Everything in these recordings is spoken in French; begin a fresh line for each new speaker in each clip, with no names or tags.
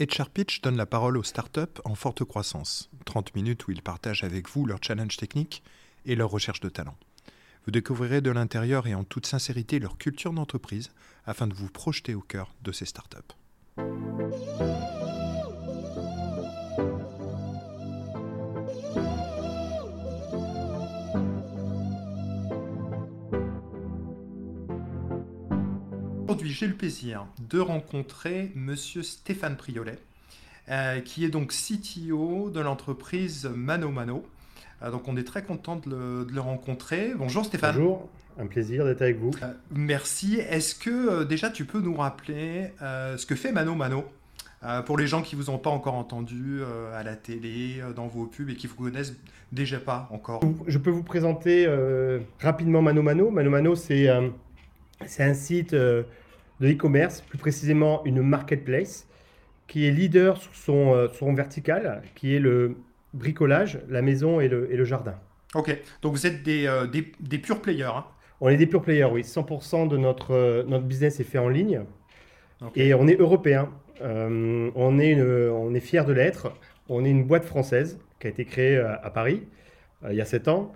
HR Pitch donne la parole aux startups en forte croissance. 30 minutes où ils partagent avec vous leurs challenges techniques et leurs recherches de talent. Vous découvrirez de l'intérieur et en toute sincérité leur culture d'entreprise afin de vous projeter au cœur de ces startups. J'ai le plaisir de rencontrer Monsieur Stéphane Priolet, euh, qui est donc CTO de l'entreprise Mano Mano. Euh, donc, on est très content de le, rencontrer. Bonjour Stéphane.
Bonjour, un plaisir d'être avec vous. Euh,
merci. Est-ce que déjà tu peux nous rappeler ce que fait Mano Mano pour les gens qui vous ont pas encore entendu à la télé, dans vos pubs et qui vous connaissent déjà pas encore?
Je peux vous présenter rapidement Mano Mano. Mano Mano, c'est c'est un site de e-commerce, plus précisément une marketplace, qui est leader sur son, son vertical, qui est le bricolage, la maison et le, et le jardin.
Ok, donc vous êtes des, euh, des, des pure players. Hein.
On est des pure players, oui. 100% de notre, euh, notre business est fait en ligne. Et on est européen. Euh, on est, on est fier de l'être. On est une boîte française qui a été créée à, Paris il y a 7 ans.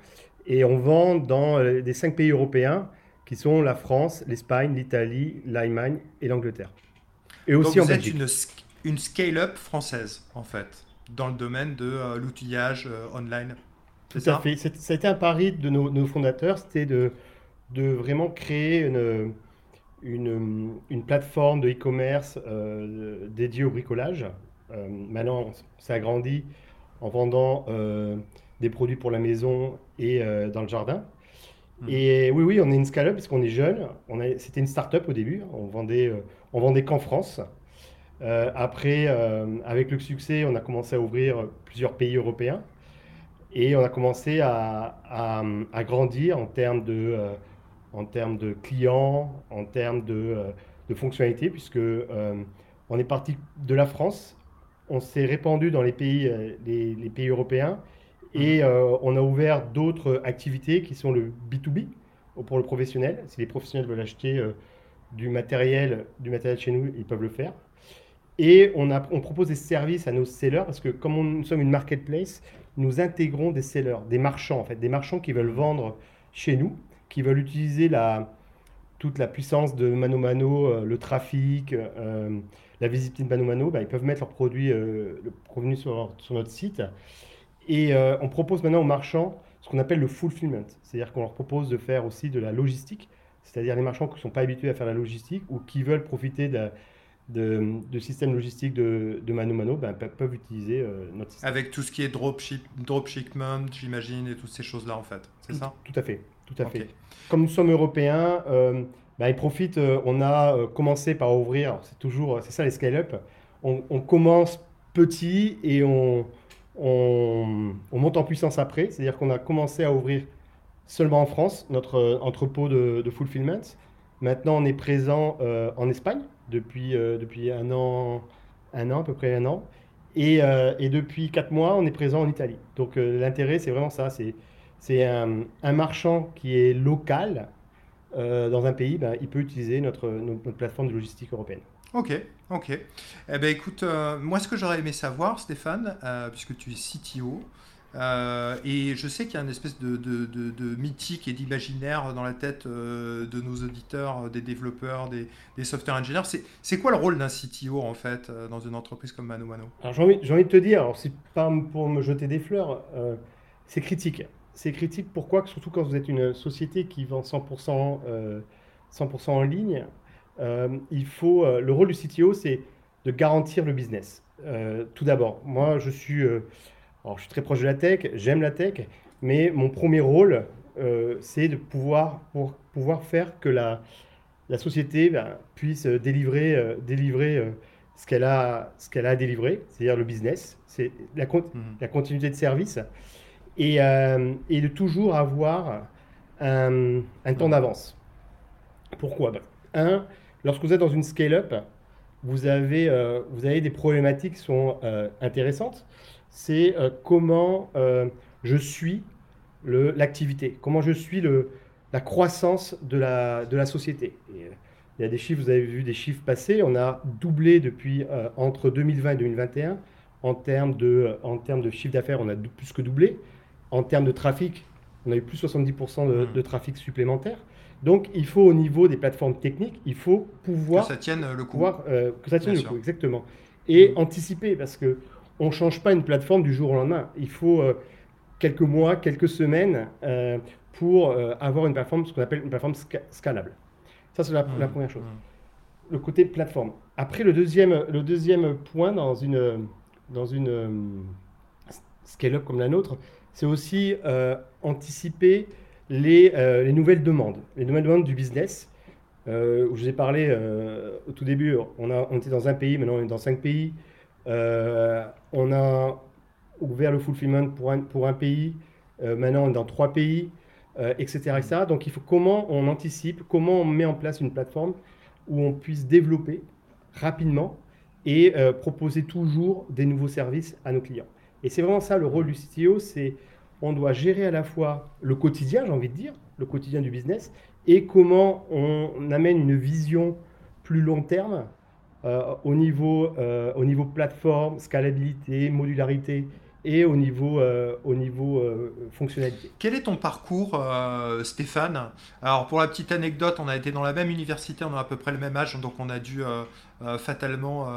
Et on vend dans les 5 pays européens qui sont la France, l'Espagne, l'Italie, l'Allemagne et l'Angleterre.
Et aussi Donc vous êtes une, une scale-up française, en fait dans le domaine de euh, l'outillage euh, online.
Tout ça? à fait. Été un pari de nos, fondateurs, c'était de, de vraiment créer une, une, une plateforme de e-commerce euh, dédiée au bricolage. maintenant, ça a grandi en vendant des produits pour la maison et dans le jardin. Et oui, oui, on est une scale-up parce qu'on est jeune. C'était une start-up au début. On vendait, on vendait qu'en France. Euh, après, euh, avec le succès, on a commencé à ouvrir plusieurs pays européens et on a commencé à, à, grandir en termes de, euh, en termes de clients, en termes de, de fonctionnalités, puisque on est parti de la France, on s'est répandu dans les pays, les pays européens et mmh. on a ouvert d'autres activités qui sont le B2B pour le professionnel. Si les professionnels veulent acheter du matériel, du matériel chez nous, ils peuvent le faire. Et on, a, on, propose des services à nos sellers parce que comme nous sommes une marketplace, nous intégrons des sellers, des marchands en fait, des marchands qui veulent vendre chez nous, qui veulent utiliser la, toute la puissance de Mano Mano, euh, le trafic, euh, la visibilité de Mano Mano, bah, ils peuvent mettre leurs produits euh, le sur, sur, notre site. Et on propose maintenant aux marchands ce qu'on appelle le fulfillment, c'est-à-dire qu'on leur propose de faire aussi de la logistique, c'est-à-dire les marchands qui ne sont pas habitués à faire la logistique ou qui veulent profiter de de, de systèmes logistiques de, de Mano Mano ben, peuvent utiliser euh, notre système.
Avec tout ce qui est dropship, dropshipment, j'imagine, et toutes ces choses-là, en fait. C'est ça?
Tout à fait. Tout à fait. Comme nous sommes européens, euh, ben, ils profitent. Euh, on a commencé par ouvrir, c'est toujours, c'est ça les scale-up. On, on, commence petit et on, on, on, monte en puissance après. C'est-à-dire qu'on a commencé à ouvrir seulement en France notre entrepôt de, fulfillment. Maintenant, on est présent en Espagne depuis, euh, depuis un an, un an, à peu près un an. Et, euh, depuis quatre mois, on est présent en Italie. Donc euh, l'intérêt, c'est vraiment ça. C'est, c'est un, un, marchand qui est local dans un pays, ben, il peut utiliser notre, notre, plateforme de logistique européenne.
Ok, ok. Eh ben, écoute, moi, ce que j'aurais aimé savoir, Stéphane, puisque tu es CTO, euh, et je sais qu'il y a une espèce de, mythique et d'imaginaire dans la tête euh, de nos auditeurs, des développeurs, des, software engineers. C'est quoi le rôle d'un CTO en fait euh, dans une entreprise comme Mano Mano?
J'ai envie, envie, de te dire, c'est pas pour me jeter des fleurs, c'est critique. C'est critique pourquoi? Surtout quand vous êtes une société qui vend 100%, 100 en ligne, il faut, le rôle du CTO c'est de garantir le business. tout d'abord, moi je suis alors, je suis très proche de la tech, j'aime la tech, mais mon premier rôle, euh, c'est de pouvoir, pour, pouvoir faire que la, la société ben, puisse délivrer, euh, délivrer euh, ce qu'elle a, ce qu'elle a à délivrer, c'est-à-dire le business, c'est la, la continuité de service, et, et de toujours avoir un, un temps d'avance. Pourquoi? Ben, Un, lorsque vous êtes dans une scale-up, vous avez, vous avez des problématiques qui sont intéressantes c'est euh, comment euh, je suis l'activité, comment je suis le, la croissance de la, de la société. Et, Il y a des chiffres, vous avez vu des chiffres passés. On a doublé depuis entre 2020 et 2021 en termes de, en termes de chiffre d'affaires. On a plus que doublé. En termes de trafic, on a eu plus 70% de, mmh. de, trafic supplémentaire. Donc, il faut au niveau des plateformes techniques, il faut pouvoir
que ça tienne le coup.
que ça tienne le coup, exactement. Et mmh. anticiper, parce que on ne change pas une plateforme du jour au lendemain. Il faut quelques mois, quelques semaines euh, pour euh, avoir une plateforme, ce qu'on appelle une plateforme scalable. Ça, c'est la, mmh, première chose. Mmh. Le côté plateforme. Après, le deuxième, le deuxième point dans une, dans une euh, scale-up comme la nôtre, c'est aussi anticiper les, les, nouvelles demandes, les nouvelles demandes du business. je vous ai parlé au tout début, on, a, on était dans un pays, maintenant on est dans cinq pays. on a ouvert le fulfillment pour un, pour un pays, euh, maintenant on est dans trois pays, etc., euh, etc. Donc il faut comment on anticipe, comment on met en place une plateforme où on puisse développer rapidement et euh, proposer toujours des nouveaux services à nos clients. Et c'est vraiment ça le rôle du CTO, c'est on doit gérer à la fois le quotidien, j'ai envie de dire, le quotidien du business, et comment on amène une vision plus long terme au, niveau, au niveau plateforme, scalabilité, modularité et au niveau, euh, euh, fonctionnalité.
Quel est ton parcours, euh, Stéphane? Alors, pour la petite anecdote, on a été dans la même université, on a à peu près le même âge, donc on a dû fatalement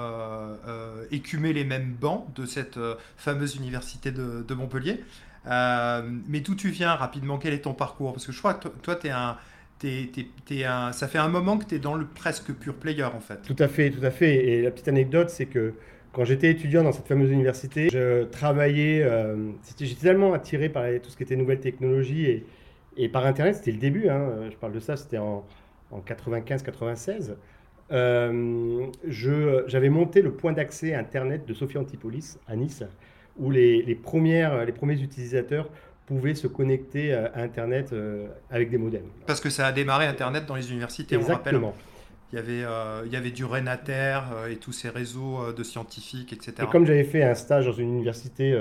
écumer les mêmes bancs de cette fameuse université de Montpellier. Mais d'où tu viens rapidement Quel est ton parcours? Parce que je crois que toi, tu un. un, ça fait un moment que tu es dans le presque pure player en fait.
Tout à fait, tout à fait. Et la petite anecdote, c'est que quand j'étais étudiant dans cette fameuse université, je travaillais, euh, j'étais tellement attiré par tout ce qui était nouvelles technologies et, par Internet, c'était le début, hein, je parle de ça, c'était en, en 95-96. Euh, J'avais monté le point d'accès Internet de Sophie Antipolis à Nice, où les, les, premières, les premiers utilisateurs pouvaient se connecter à Internet euh, avec des modems.
Parce que ça a démarré Internet dans les universités,
Exactement.
on rappelle. Il y avait, euh, il y avait du Renater euh, et tous ces réseaux euh, de scientifiques, etc.
Et comme j'avais fait un stage dans une université,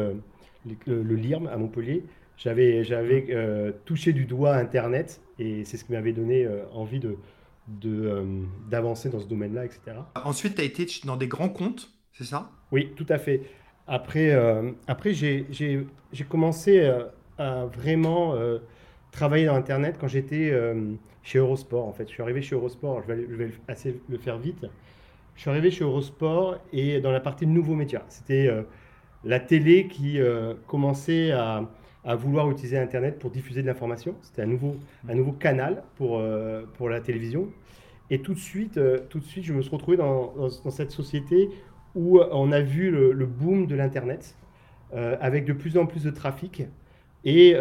le, LIRM à Montpellier, j'avais, j'avais touché du doigt Internet et c'est ce qui m'avait donné envie de, de, d'avancer dans ce domaine-là, etc.
Ensuite, tu as été dans des grands comptes, c'est ça?
Oui, tout à fait. Après, après j'ai, commencé à vraiment travailler dans Internet quand j'étais chez Eurosport. En fait, je suis arrivé chez Eurosport. Je vais, le faire vite. Je suis arrivé chez Eurosport et dans la partie nouveaux médias. C'était euh, la télé qui euh, commençait à, à, vouloir utiliser Internet pour diffuser de l'information. C'était un nouveau, un nouveau canal pour, euh, pour la télévision. Et tout de suite, tout de suite, je me suis retrouvé dans, dans, cette société où on a vu le, le boom de l'Internet, avec de plus en plus de trafic et,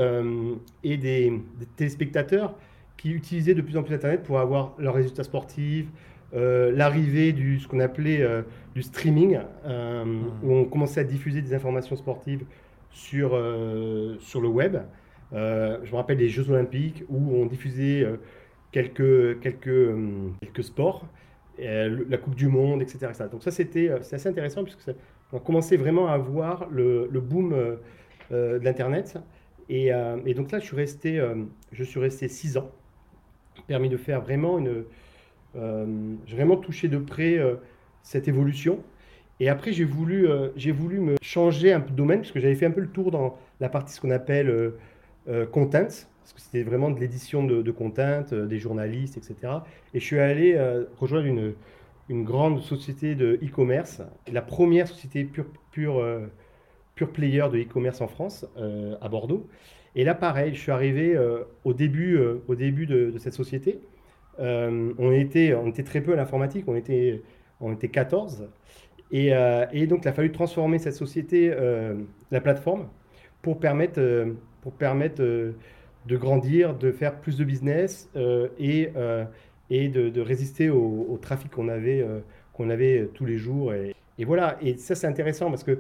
et des, des téléspectateurs qui utilisaient de plus en plus Internet pour avoir leurs résultats sportifs, euh, l'arrivée du ce qu'on appelait euh, du streaming, euh, mmh. où on commençait à diffuser des informations sportives sur, sur le web. je me rappelle des Jeux Olympiques où on diffusait quelques, quelques, quelques sports, la Coupe du Monde, etc. Donc ça, c'était assez intéressant puisque ça, on commençait vraiment à voir le, boom de l'Internet. Et, donc là, je suis resté, je suis resté six ans permis de faire vraiment une. Euh, j'ai vraiment touché de près euh, cette évolution. Et après, j'ai voulu, euh, j'ai voulu me changer un peu de domaine, parce que j'avais fait un peu le tour dans la partie ce qu'on appelle content, parce que c'était vraiment de l'édition de, de content, des journalistes, etc. Et je suis allé rejoindre une, grande société de e-commerce, la première société pure, pure player de e-commerce en France, à Bordeaux. Et là, pareil, je suis arrivé euh, au début, euh, au début de, cette société. Euh, on, était, on était très peu à l'informatique, on était, on était 14. Et, et, donc, il a fallu transformer cette société, la plateforme, pour permettre, pour permettre de grandir, de faire plus de business et, et de, résister au, trafic qu'on avait, qu'on avait tous les jours. Et, et voilà, et ça c'est intéressant parce que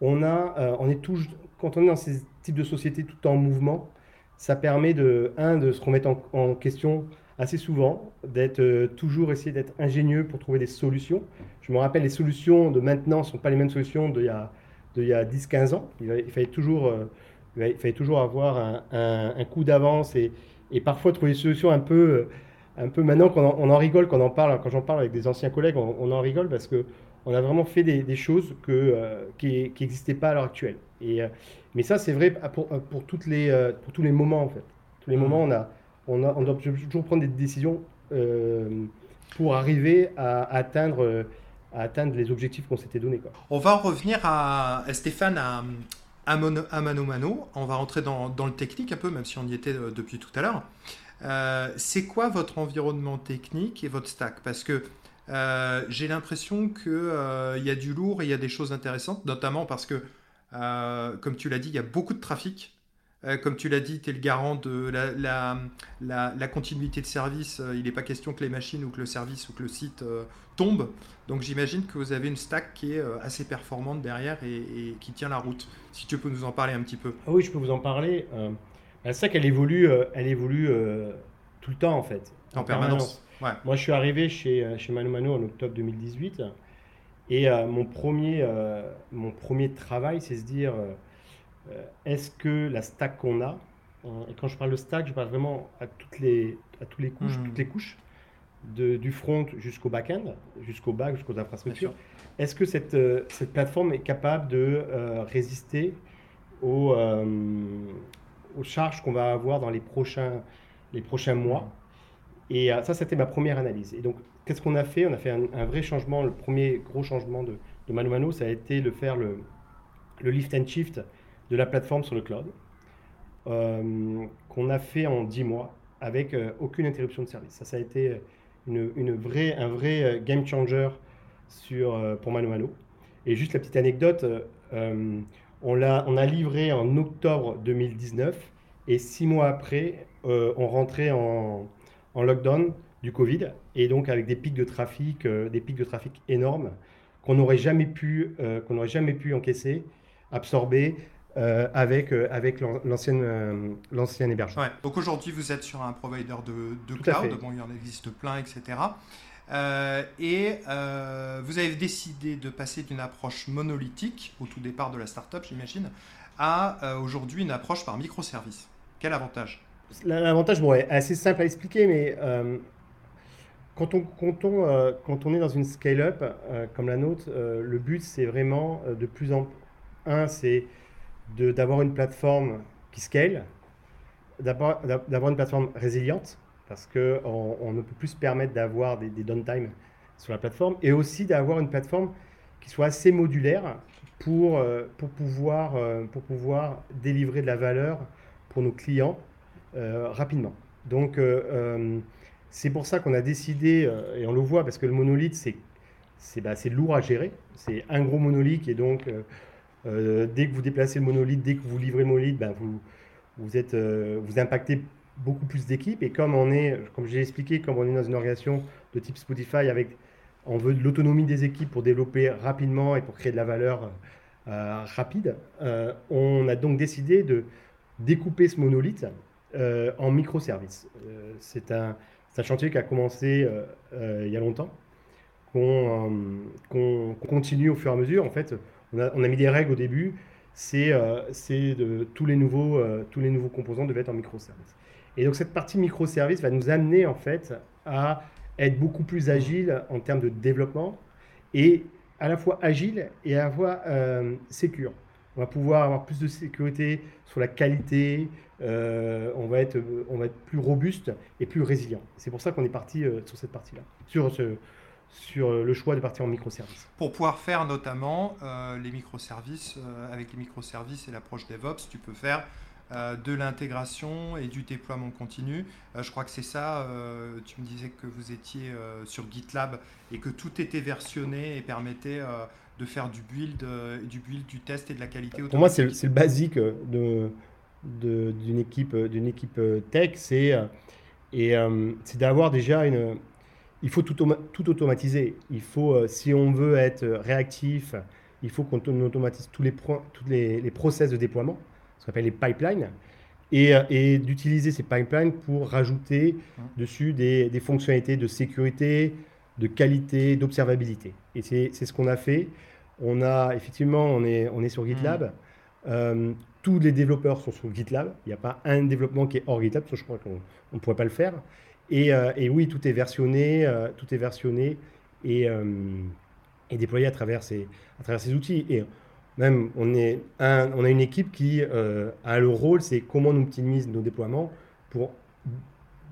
on, a, on est toujours, quand on est dans ces types de sociétés tout en mouvement, ça permet de, un, de se remettre en, question assez souvent, d'être euh, toujours essayer d'être ingénieux pour trouver des solutions. Je me rappelle, les solutions de maintenant ne sont pas les mêmes solutions d'il y a, a 10-15 ans. Il, fallait toujours, euh, il fallait toujours avoir un, un, coup d'avance et, et, parfois trouver des solutions un peu, un peu maintenant qu'on on en rigole quand on en parle, quand j'en parle avec des anciens collègues, on, en rigole parce que on a vraiment fait des, choses que, euh, qui n'existaient pas à l'heure actuelle. Et, euh, mais ça, c'est vrai pour, pour, toutes les, pour tous les moments en fait. Tous les mmh. moments, on, a, on, a, on doit toujours prendre des décisions pour arriver à, atteindre à atteindre les objectifs qu'on s'était donnés.
On va revenir à Stéphane à, à, mano mano. On va rentrer dans, le technique un peu, même si on y était depuis tout à l'heure. Euh, c'est quoi votre environnement technique et votre stack? Parce que euh, j'ai l'impression qu'il euh, y a du lourd et il y a des choses intéressantes, notamment parce que, comme tu l'as dit, il y a beaucoup de trafic. Comme tu l'as dit, tu es le garant de la, la, continuité de service. il n'est pas question que les machines ou que le service ou que le site tombe. Donc j'imagine que vous avez une stack qui est assez performante derrière et, et, qui tient la route. Si tu peux nous en parler un petit peu.
Ah oui, je peux vous en parler. C'est ça qu'elle évolue, euh, elle évolue euh, tout le temps en fait.
En, permanence.
Moi, je suis arrivé chez, euh, chez Manu Manu en octobre 2018 et mon, premier, mon premier travail, c'est se dire est-ce que la stack qu'on a, et quand je parle de stack, je parle vraiment à toutes les, à toutes les couches, toutes les couches, de, du front jusqu'au back-end, jusqu'au back, jusqu'aux infrastructures. Est-ce que cette, cette plateforme est capable de résister aux, aux charges qu'on va avoir dans les prochains, les prochains mois? Et euh, ça, c'était ma première analyse. Et donc, qu'est-ce qu'on a fait? On a fait un, vrai changement. Le premier gros changement de, de Mano Mano, ça a été de faire le, le lift and shift de la plateforme sur le cloud, euh, qu'on a fait en 10 mois avec euh, aucune interruption de service. Ça, ça a été une, une vraie, un vrai game changer sur, pour Mano Mano. Et juste la petite anecdote, on a, on a livré en octobre 2019 et six mois après, euh, on rentrait en, lockdown du Covid et donc avec des pics de trafic, euh, des pics de trafic énormes qu'on n'aurait jamais pu, euh, qu'on n'aurait jamais pu encaisser, absorber avec, avec l'ancienne, l'ancien hébergement.
Donc aujourd'hui, vous êtes sur un provider de, de cloud. Bon, il y en existe plein, etc. Euh, et euh, vous avez décidé de passer d'une approche monolithique au tout départ de la startup, j'imagine, à euh, aujourd'hui une approche par microservices. Quel avantage?
L'avantage bon, est assez simple à expliquer, mais quand on, quand, on, quand on est dans une scale-up comme la nôtre, le but c'est vraiment de plus en un, c'est d'avoir une plateforme qui scale, d'avoir une plateforme résiliente parce qu'on on ne peut plus se permettre d'avoir des, des downtime sur la plateforme et aussi d'avoir une plateforme qui soit assez modulaire pour, euh, pour, pouvoir, euh, pour pouvoir délivrer de la valeur pour nos clients euh, rapidement. Donc, c'est pour ça qu'on a décidé, et on le voit parce que le monolithe, c'est bah, lourd à gérer. C'est un gros monolithe et donc, dès que vous déplacez le monolithe, dès que vous livrez monolithe, bah, vous, êtes, vous impactez beaucoup plus d'équipes. Et comme on est, comme j'ai expliqué, comme on est dans une organisation de type Spotify, avec, on veut de l'autonomie des équipes pour développer rapidement et pour créer de la valeur euh, rapide, euh, on a donc décidé de découper ce monolithe euh, en microservices. c'est un, un, chantier qui a commencé il y a longtemps, qu'on continue au fur et à mesure. En fait, on a, mis des règles au début c'est les nouveaux tous les nouveaux composants devaient être en microservices. Et donc cette partie microservice va nous amener en fait à être beaucoup plus agile en termes de développement et à la fois agile et à la fois euh, sécure. On va pouvoir avoir plus de sécurité sur la qualité, euh, on, va être, plus robuste et plus résilient. C'est pour ça qu'on est parti euh, sur cette partie-là, sur, ce, sur le choix de partir en microservices.
Pour pouvoir faire notamment les microservices, avec les microservices et l'approche DevOps, tu peux faire euh, de l'intégration et du déploiement continu. Euh, je crois que c'est ça, euh, tu me disais que vous étiez sur GitLab et que tout était versionné et permettait de faire du build, du build, du test et de la qualité.
Pour moi, c'est le, basique d'une de, d'une équipe, d'une équipe tech, c'est c'est d'avoir déjà une... Il faut tout, tout automatiser. Il faut, si on veut être réactif, il faut qu'on automatise tous les, tous les, les process de déploiement qu'on appelle les pipelines, et, euh, et d'utiliser ces pipelines pour rajouter dessus des, des, fonctionnalités de sécurité, de qualité, d'observabilité. Et c'est ce qu'on a fait. On a effectivement, on est, on est sur GitLab. Mm. Euh, tous les développeurs sont sur GitLab. Il n'y a pas un développement qui est hors GitLab, parce que je crois qu'on ne pourrait pas le faire. Et, et, oui, tout est versionné, tout est versionné et, et déployé à travers ces, outils. Et même, on, a une équipe qui a le rôle, c'est comment on optimise nos déploiements pour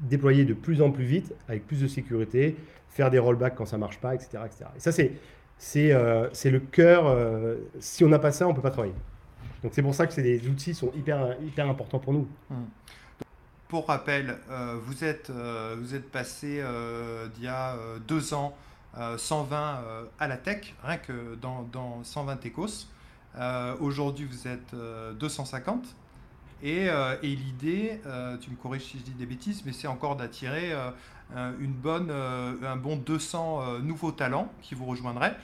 déployer de plus en plus vite, avec plus de sécurité, faire des rollbacks quand ça marche pas, etc. etc. Et ça, c'est, euh, le cœur. Euh, si on n'a pas ça, on ne peut pas travailler. Donc c'est pour ça que ces outils sont hyper, hyper importants pour nous. Hum.
Pour rappel, euh, vous, êtes, vous êtes passé d'il y a deux ans 120 à la tech, rien que dans, dans 120 Ecos. Aujourd'hui, vous êtes 250. Et, et l'idée, tu me corriges si je dis des bêtises, mais c'est encore d'attirer une bonne, un bon 200 nouveaux talents qui vous rejoindraient.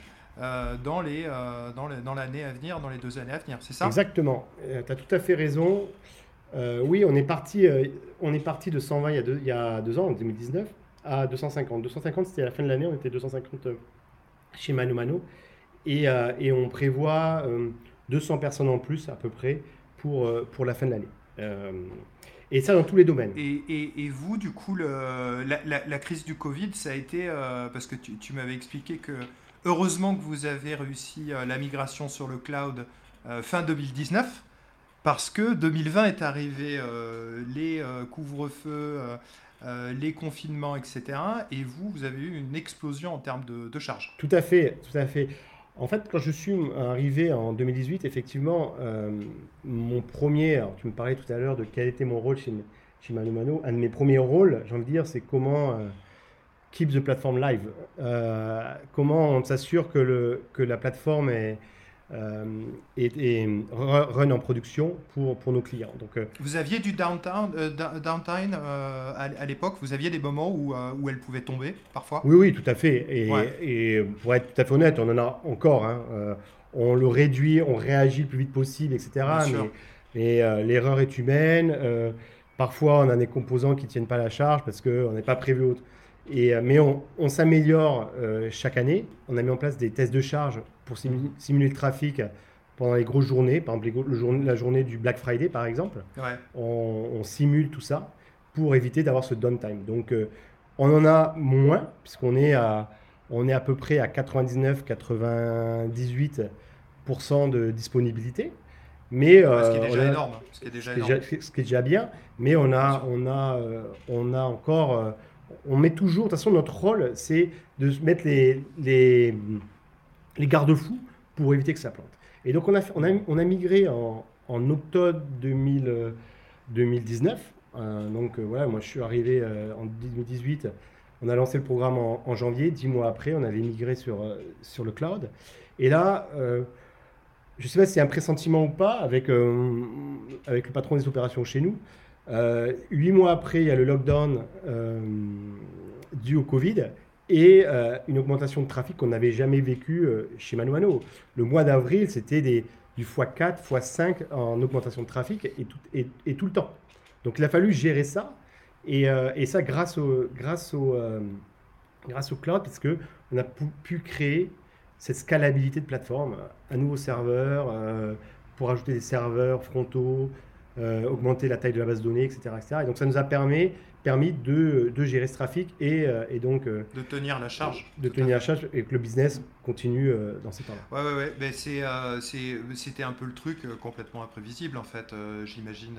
Euh, dans, les, euh, dans, l'année à venir, dans les deux années à venir, c'est ça?
Exactement, euh, tu as tout à fait raison. Oui, on est, parti, on est parti de 120 il y, a deux, ans, en 2019, à 250. 250, c'était à la fin de l'année, on était 250 chez Mano Mano. Et, on prévoit 200 personnes en plus, à peu près, pour, pour la fin de l'année. Et ça dans tous les domaines.
Et, vous, du coup, la, crise du Covid, ça a été, parce que tu, tu m'avais expliqué que Heureusement que vous avez réussi euh, la migration sur le cloud euh, fin 2019, parce que 2020 est arrivé, euh, les couvre-feux, les confinements, etc. Et vous, vous avez eu une explosion en termes de, de charges.
Tout à fait, tout à fait. En fait, quand je suis arrivé en 2018, effectivement, mon premier, tu me parlais tout à l'heure de quel était mon rôle chez, chez Mano un de mes premiers rôles, j'ai envie de dire, c'est comment keep the platform live. Euh, comment on s'assure que, que la plateforme est, euh, run en production pour, pour nos clients. Donc,
euh, vous aviez du downtime, downtime à, l'époque? Vous aviez des moments où, où elle pouvait tomber parfois?
Oui, oui, tout à fait. Et, et, pour être tout à fait honnête, on en a encore. Hein, on le réduit, on réagit le plus vite possible, etc. mais, l'erreur est humaine. parfois, on a des composants qui ne tiennent pas la charge parce qu'on n'est pas prévu autre. Euh, mais on, s'améliore euh, chaque année. On a mis en place des tests de charge pour simuler, le trafic pendant les grosses journées, par exemple le la journée du Black Friday par exemple. On, simule tout ça pour éviter d'avoir ce downtime. Donc euh, on en a moins puisqu'on est à, on est à peu près à 99-98% de disponibilité.
Mais, ce qui est déjà énorme.
Ce qui est déjà, ce qui est déjà bien. Mais on a, on a, on a encore on met toujours, de toute façon, notre rôle, c'est de mettre les, les, les garde-fous pour éviter que ça plante. Et donc, on a, on a, on a migré en, en octobre 2000, 2019. Euh, donc, euh, voilà, moi, je suis arrivé euh, en 2018. On a lancé le programme en, janvier. Dix mois après, on avait migré sur, sur le cloud. Et là, je ne sais pas si c'est un pressentiment ou pas avec, avec le patron des opérations chez nous. Euh, huit mois après, il y a le lockdown euh, dû au Covid et euh, une augmentation de trafic qu'on n'avait jamais vécu chez Mano Le mois d'avril, c'était du x4, x5 en augmentation de trafic et tout, le temps. Donc il a fallu gérer ça et, et ça grâce au, cloud parce qu'on a pu, créer cette scalabilité de plateforme, un nouveau serveur pour ajouter des serveurs frontaux, euh, augmenter la taille de la base de données, etc. etc. Et donc ça nous a permis, permis de, de gérer ce trafic et, euh, et donc...
Euh, de tenir la charge.
De tenir la charge et que le business continue dans ces temps-là.
Ouais, ouais, ouais. Ben, c'était un peu le truc complètement imprévisible en fait, j'imagine.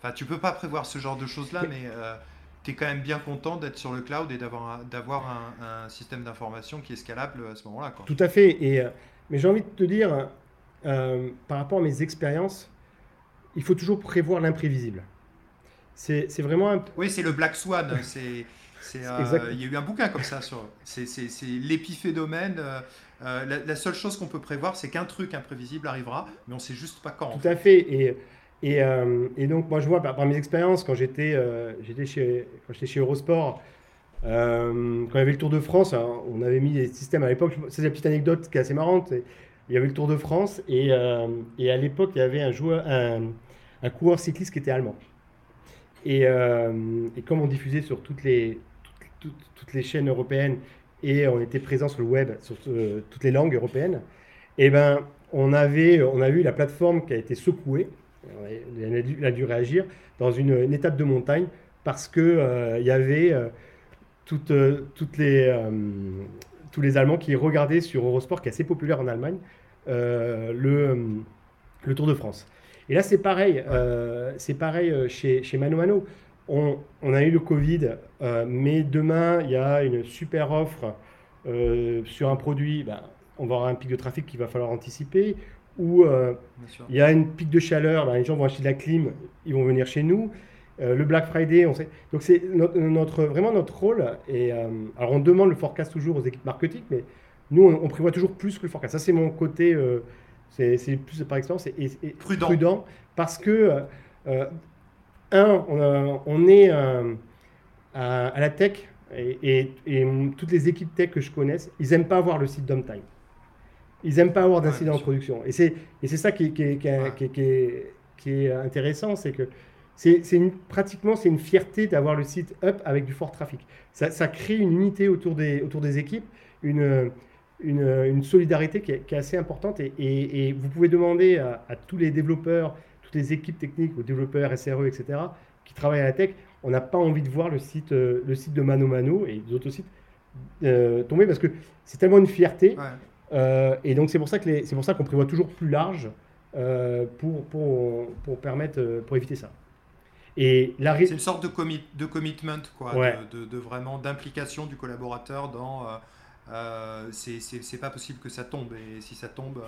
Enfin, tu peux pas prévoir ce genre de choses-là, mais... tu es quand même bien content d'être sur le cloud et d'avoir un, un, système d'information qui est scalable à ce moment-là.
Tout à fait. Et, mais j'ai envie de te dire, par rapport à mes expériences, il faut toujours prévoir l'imprévisible. C'est vraiment
Oui, c'est le Black Swan. C'est, euh, il y a eu un bouquin comme ça sur. C'est, l'épiphénomène. Euh, euh, la, seule chose qu'on peut prévoir, c'est qu'un truc imprévisible arrivera, mais on ne sait juste pas quand.
Tout à fait. Et, et, et, donc, moi, je vois par, mes expériences, quand j'étais, chez, quand j'étais chez Eurosport, quand il y avait le Tour de France, hein, on avait mis des systèmes à l'époque. C'est une petite anecdote qui est assez marrante. Il y avait le Tour de France et, et à l'époque, il y avait un joueur, un, un coureur cycliste qui était allemand. Et, euh, et comme on diffusait sur toutes les, toutes, les chaînes européennes et on était présent sur le web, sur euh, toutes les langues européennes, et eh ben, on, avait, on a vu la plateforme qui a été secouée, elle a dû, réagir dans une, étape de montagne parce que il y avait toutes, toutes les, tous les Allemands qui regardaient sur Eurosport, qui est assez populaire en Allemagne, le, le Tour de France. Et là, c'est pareil. c'est pareil chez, chez Mano Mano. On, on, a eu le Covid, mais demain, il y a une super offre sur un produit. Ben, on va avoir un pic de trafic qu'il va falloir anticiper, ou euh, il y a une pic de chaleur, ben, les gens vont acheter de la clim, ils vont venir chez nous. Euh, le Black Friday, on sait. Donc c'est notre, vraiment notre rôle. Et euh, alors on demande le forecast toujours aux équipes marketing, mais nous on, prévoit toujours plus que le forecast. Ça c'est mon côté, c'est plus par expérience et, prudent. prudent. parce que un, on, est à, la tech et, toutes les équipes tech que je connaisse, ils n'aiment pas avoir le site downtime. Ils n'aiment pas avoir d'incident en production. Et c'est ça qui, est intéressant, c'est que c'est pratiquement c'est une fierté d'avoir le site up avec du fort trafic. Ça, ça, crée une unité autour des, autour des équipes, une, une, une solidarité qui est, assez importante. Et, et, vous pouvez demander à, tous les développeurs, toutes les équipes techniques, aux développeurs SRE, etc., qui travaillent à la tech, on n'a pas envie de voir le site, euh, le site de Mano Mano et d'autres sites euh, tomber parce que c'est tellement une fierté. Euh, et donc c'est pour ça que c'est pour ça qu'on prévoit toujours plus large euh, pour, pour, pour, permettre euh, pour éviter ça.
Et la c'est une sorte de, commit, de commitment quoi, de, de, vraiment d'implication du collaborateur dans c'est pas possible que ça tombe et si ça tombe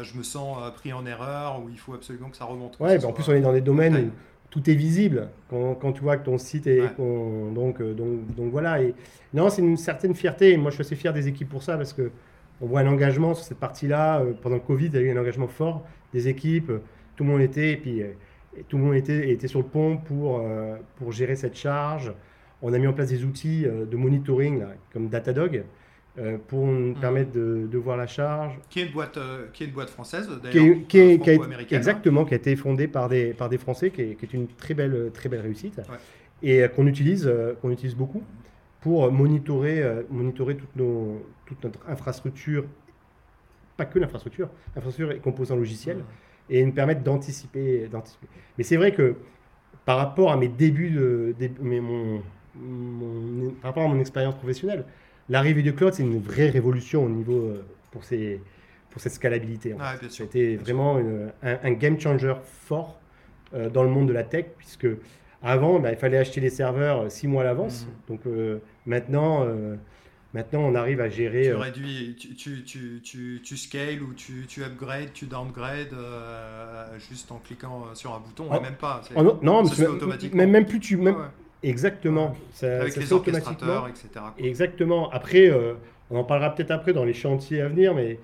je me sens pris en erreur ou il faut absolument que ça remonte.
Ouais, ben en plus on est dans des domaines où tout est visible quand, quand, tu vois que ton site est donc, donc donc voilà et non c'est une certaine fierté et moi je suis assez fier des équipes pour ça parce que on voit un engagement sur cette partie-là. Euh, pendant le Covid, il y a eu un engagement fort des équipes. Tout le monde était, et puis, euh, tout le monde était, était sur le pont pour, euh, pour gérer cette charge. On a mis en place des outils de monitoring comme Datadog pour nous mmh. permettre de, voir la charge.
Qui est une boîte, qui est une boîte française d'ailleurs,
qui, est, hein. exactement, qui a été fondée par des, par des Français, qui est, une très belle, très belle réussite et qu'on utilise, qu'on utilise beaucoup pour monitorer, monitorer toutes nos, toute notre infrastructure, pas que l'infrastructure, l'infrastructure et composants logiciels, et nous permettre d'anticiper. Mais c'est vrai que par rapport à mes débuts, de, mon, par rapport à mon expérience professionnelle, l'arrivée du cloud, c'est une vraie révolution au niveau euh, pour, ces, pour cette scalabilité. C'était vraiment un, game changer fort euh, dans le monde de la tech, puisque avant, bah, il fallait acheter les serveurs euh, six mois à l'avance. Mmh. Donc maintenant, Maintenant, on arrive à gérer.
Tu réduis, tu, tu, tu, tu, scales ou tu, tu upgrades, tu downgrades juste en cliquant sur un bouton, ah, même pas.
Oh, non, mais même, plus tu. Même, Exactement.
Ça, Avec les orchestrateurs, etc.
Exactement. Après, on en parlera peut-être après dans les chantiers à venir, mais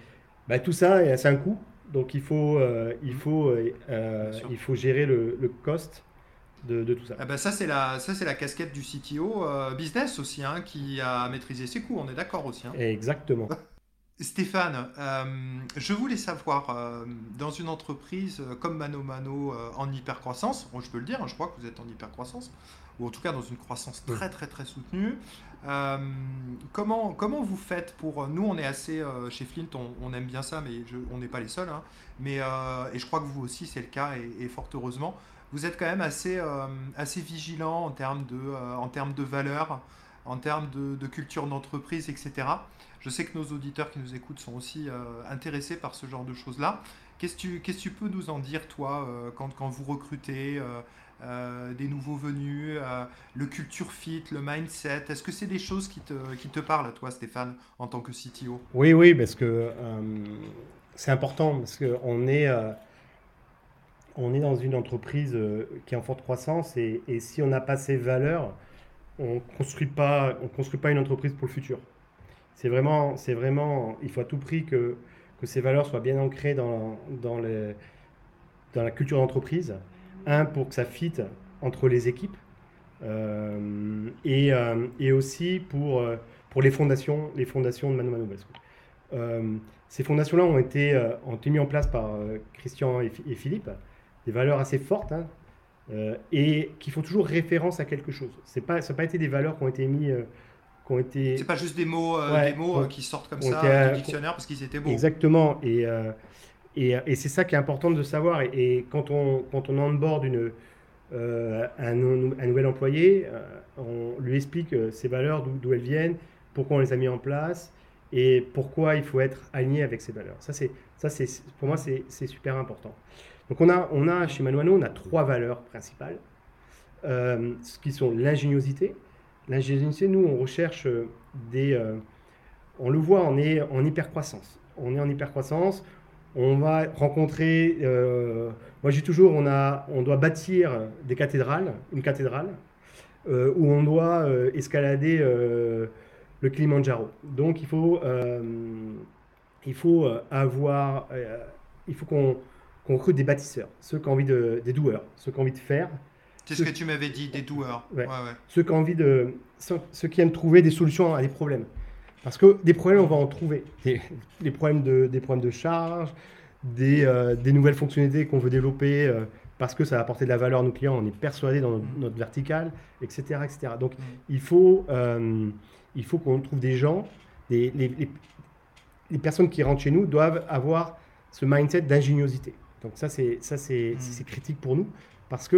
bah, tout ça, c'est un coût. Donc il faut, il faut, il faut gérer le, le cost de, tout ça.
Ah bah ça, c'est la, ça, c'est la casquette du CTO euh, business aussi, hein, qui a maîtrisé ses coûts, on est d'accord aussi. Hein.
Exactement.
Stéphane, euh, je voulais savoir, euh, dans une entreprise comme Mano Mano en hypercroissance, bon, je peux le dire, hein, je crois que vous êtes en hypercroissance, ou en tout cas dans une croissance très très très soutenue, comment, comment vous faites pour... Nous, on est assez, chez Flint, on, aime bien ça, mais on n'est pas les seuls, mais, et je crois que vous aussi, c'est le cas, et, et fort heureusement vous êtes quand même assez, euh, assez vigilant en termes de, euh, en termes de valeurs, en termes de, culture d'entreprise, etc. Je sais que nos auditeurs qui nous écoutent sont aussi euh, intéressés par ce genre de choses-là. Qu'est-ce que tu, tu, peux nous en dire, toi, quand, quand, vous recrutez des nouveaux venus, le culture fit, le mindset Est-ce que c'est des choses qui te, qui te parlent à toi, Stéphane, en tant que CTO
Oui, oui, parce que c'est important, parce qu'on est on est dans une entreprise euh, qui est en forte croissance et, si on n'a pas ces valeurs, on ne construit, pas, construit pas une entreprise pour le futur. C'est vraiment, c'est vraiment, il faut à tout prix que, que ces valeurs soient bien ancrées dans, dans, les, dans la culture d'entreprise. Un, pour que ça fitte entre les équipes euh, et, euh, et, aussi pour, pour les fondations, les fondations de Manu Manu ces fondations-là ont été, ont été mises en place par Christian et, et Philippe des valeurs assez fortes hein, euh, et qui font toujours référence à quelque chose. C'est pas, ça n'a pas été des valeurs qui ont été mis. Euh, qui ont été...
C'est pas juste des mots, euh, des mots qui sortent comme ça du dictionnaire parce qu'ils étaient beaux.
Exactement. Et, et, et c'est ça qui est important de savoir. Et, quand on, quand on onboard une, un, un, nouvel employé, on lui explique ses valeurs, d'où elles viennent, pourquoi on les a mis en place et pourquoi il faut être aligné avec ces valeurs. Ça, ça, pour moi, c'est, super important. Donc, on a, on a chez Manuano, on a trois valeurs principales, euh, qui sont l'ingéniosité. L'ingéniosité, nous, on recherche des... Euh, on le voit, on est en hypercroissance. On est en hypercroissance. On va rencontrer... Euh, moi, j'ai toujours, on, a, on doit bâtir des cathédrales, une cathédrale, où on doit escalader le Kilimanjaro. Donc il faut, euh, il faut euh, avoir, euh, il faut qu'on recrute des bâtisseurs, ceux qui ont envie de, des doueurs, ceux qui ont envie de faire.
C'est ce que tu m'avais dit, des doueurs. Ouais.
Ceux qui ont envie de, ceux, qui aiment trouver des solutions à des problèmes. Parce que des problèmes, on va en trouver. Des, problèmes, de, des problèmes de charge, des, des nouvelles fonctionnalités qu'on veut développer parce que ça va apporter de la valeur à nos clients, on est persuadé dans notre, verticale, etc., etc. Donc, mm. il faut, il faut qu'on trouve des gens, les, les, personnes qui rentrent chez nous doivent avoir ce mindset d'ingéniosité. Donc ça, c'est ça c'est hmm. critique pour nous parce
que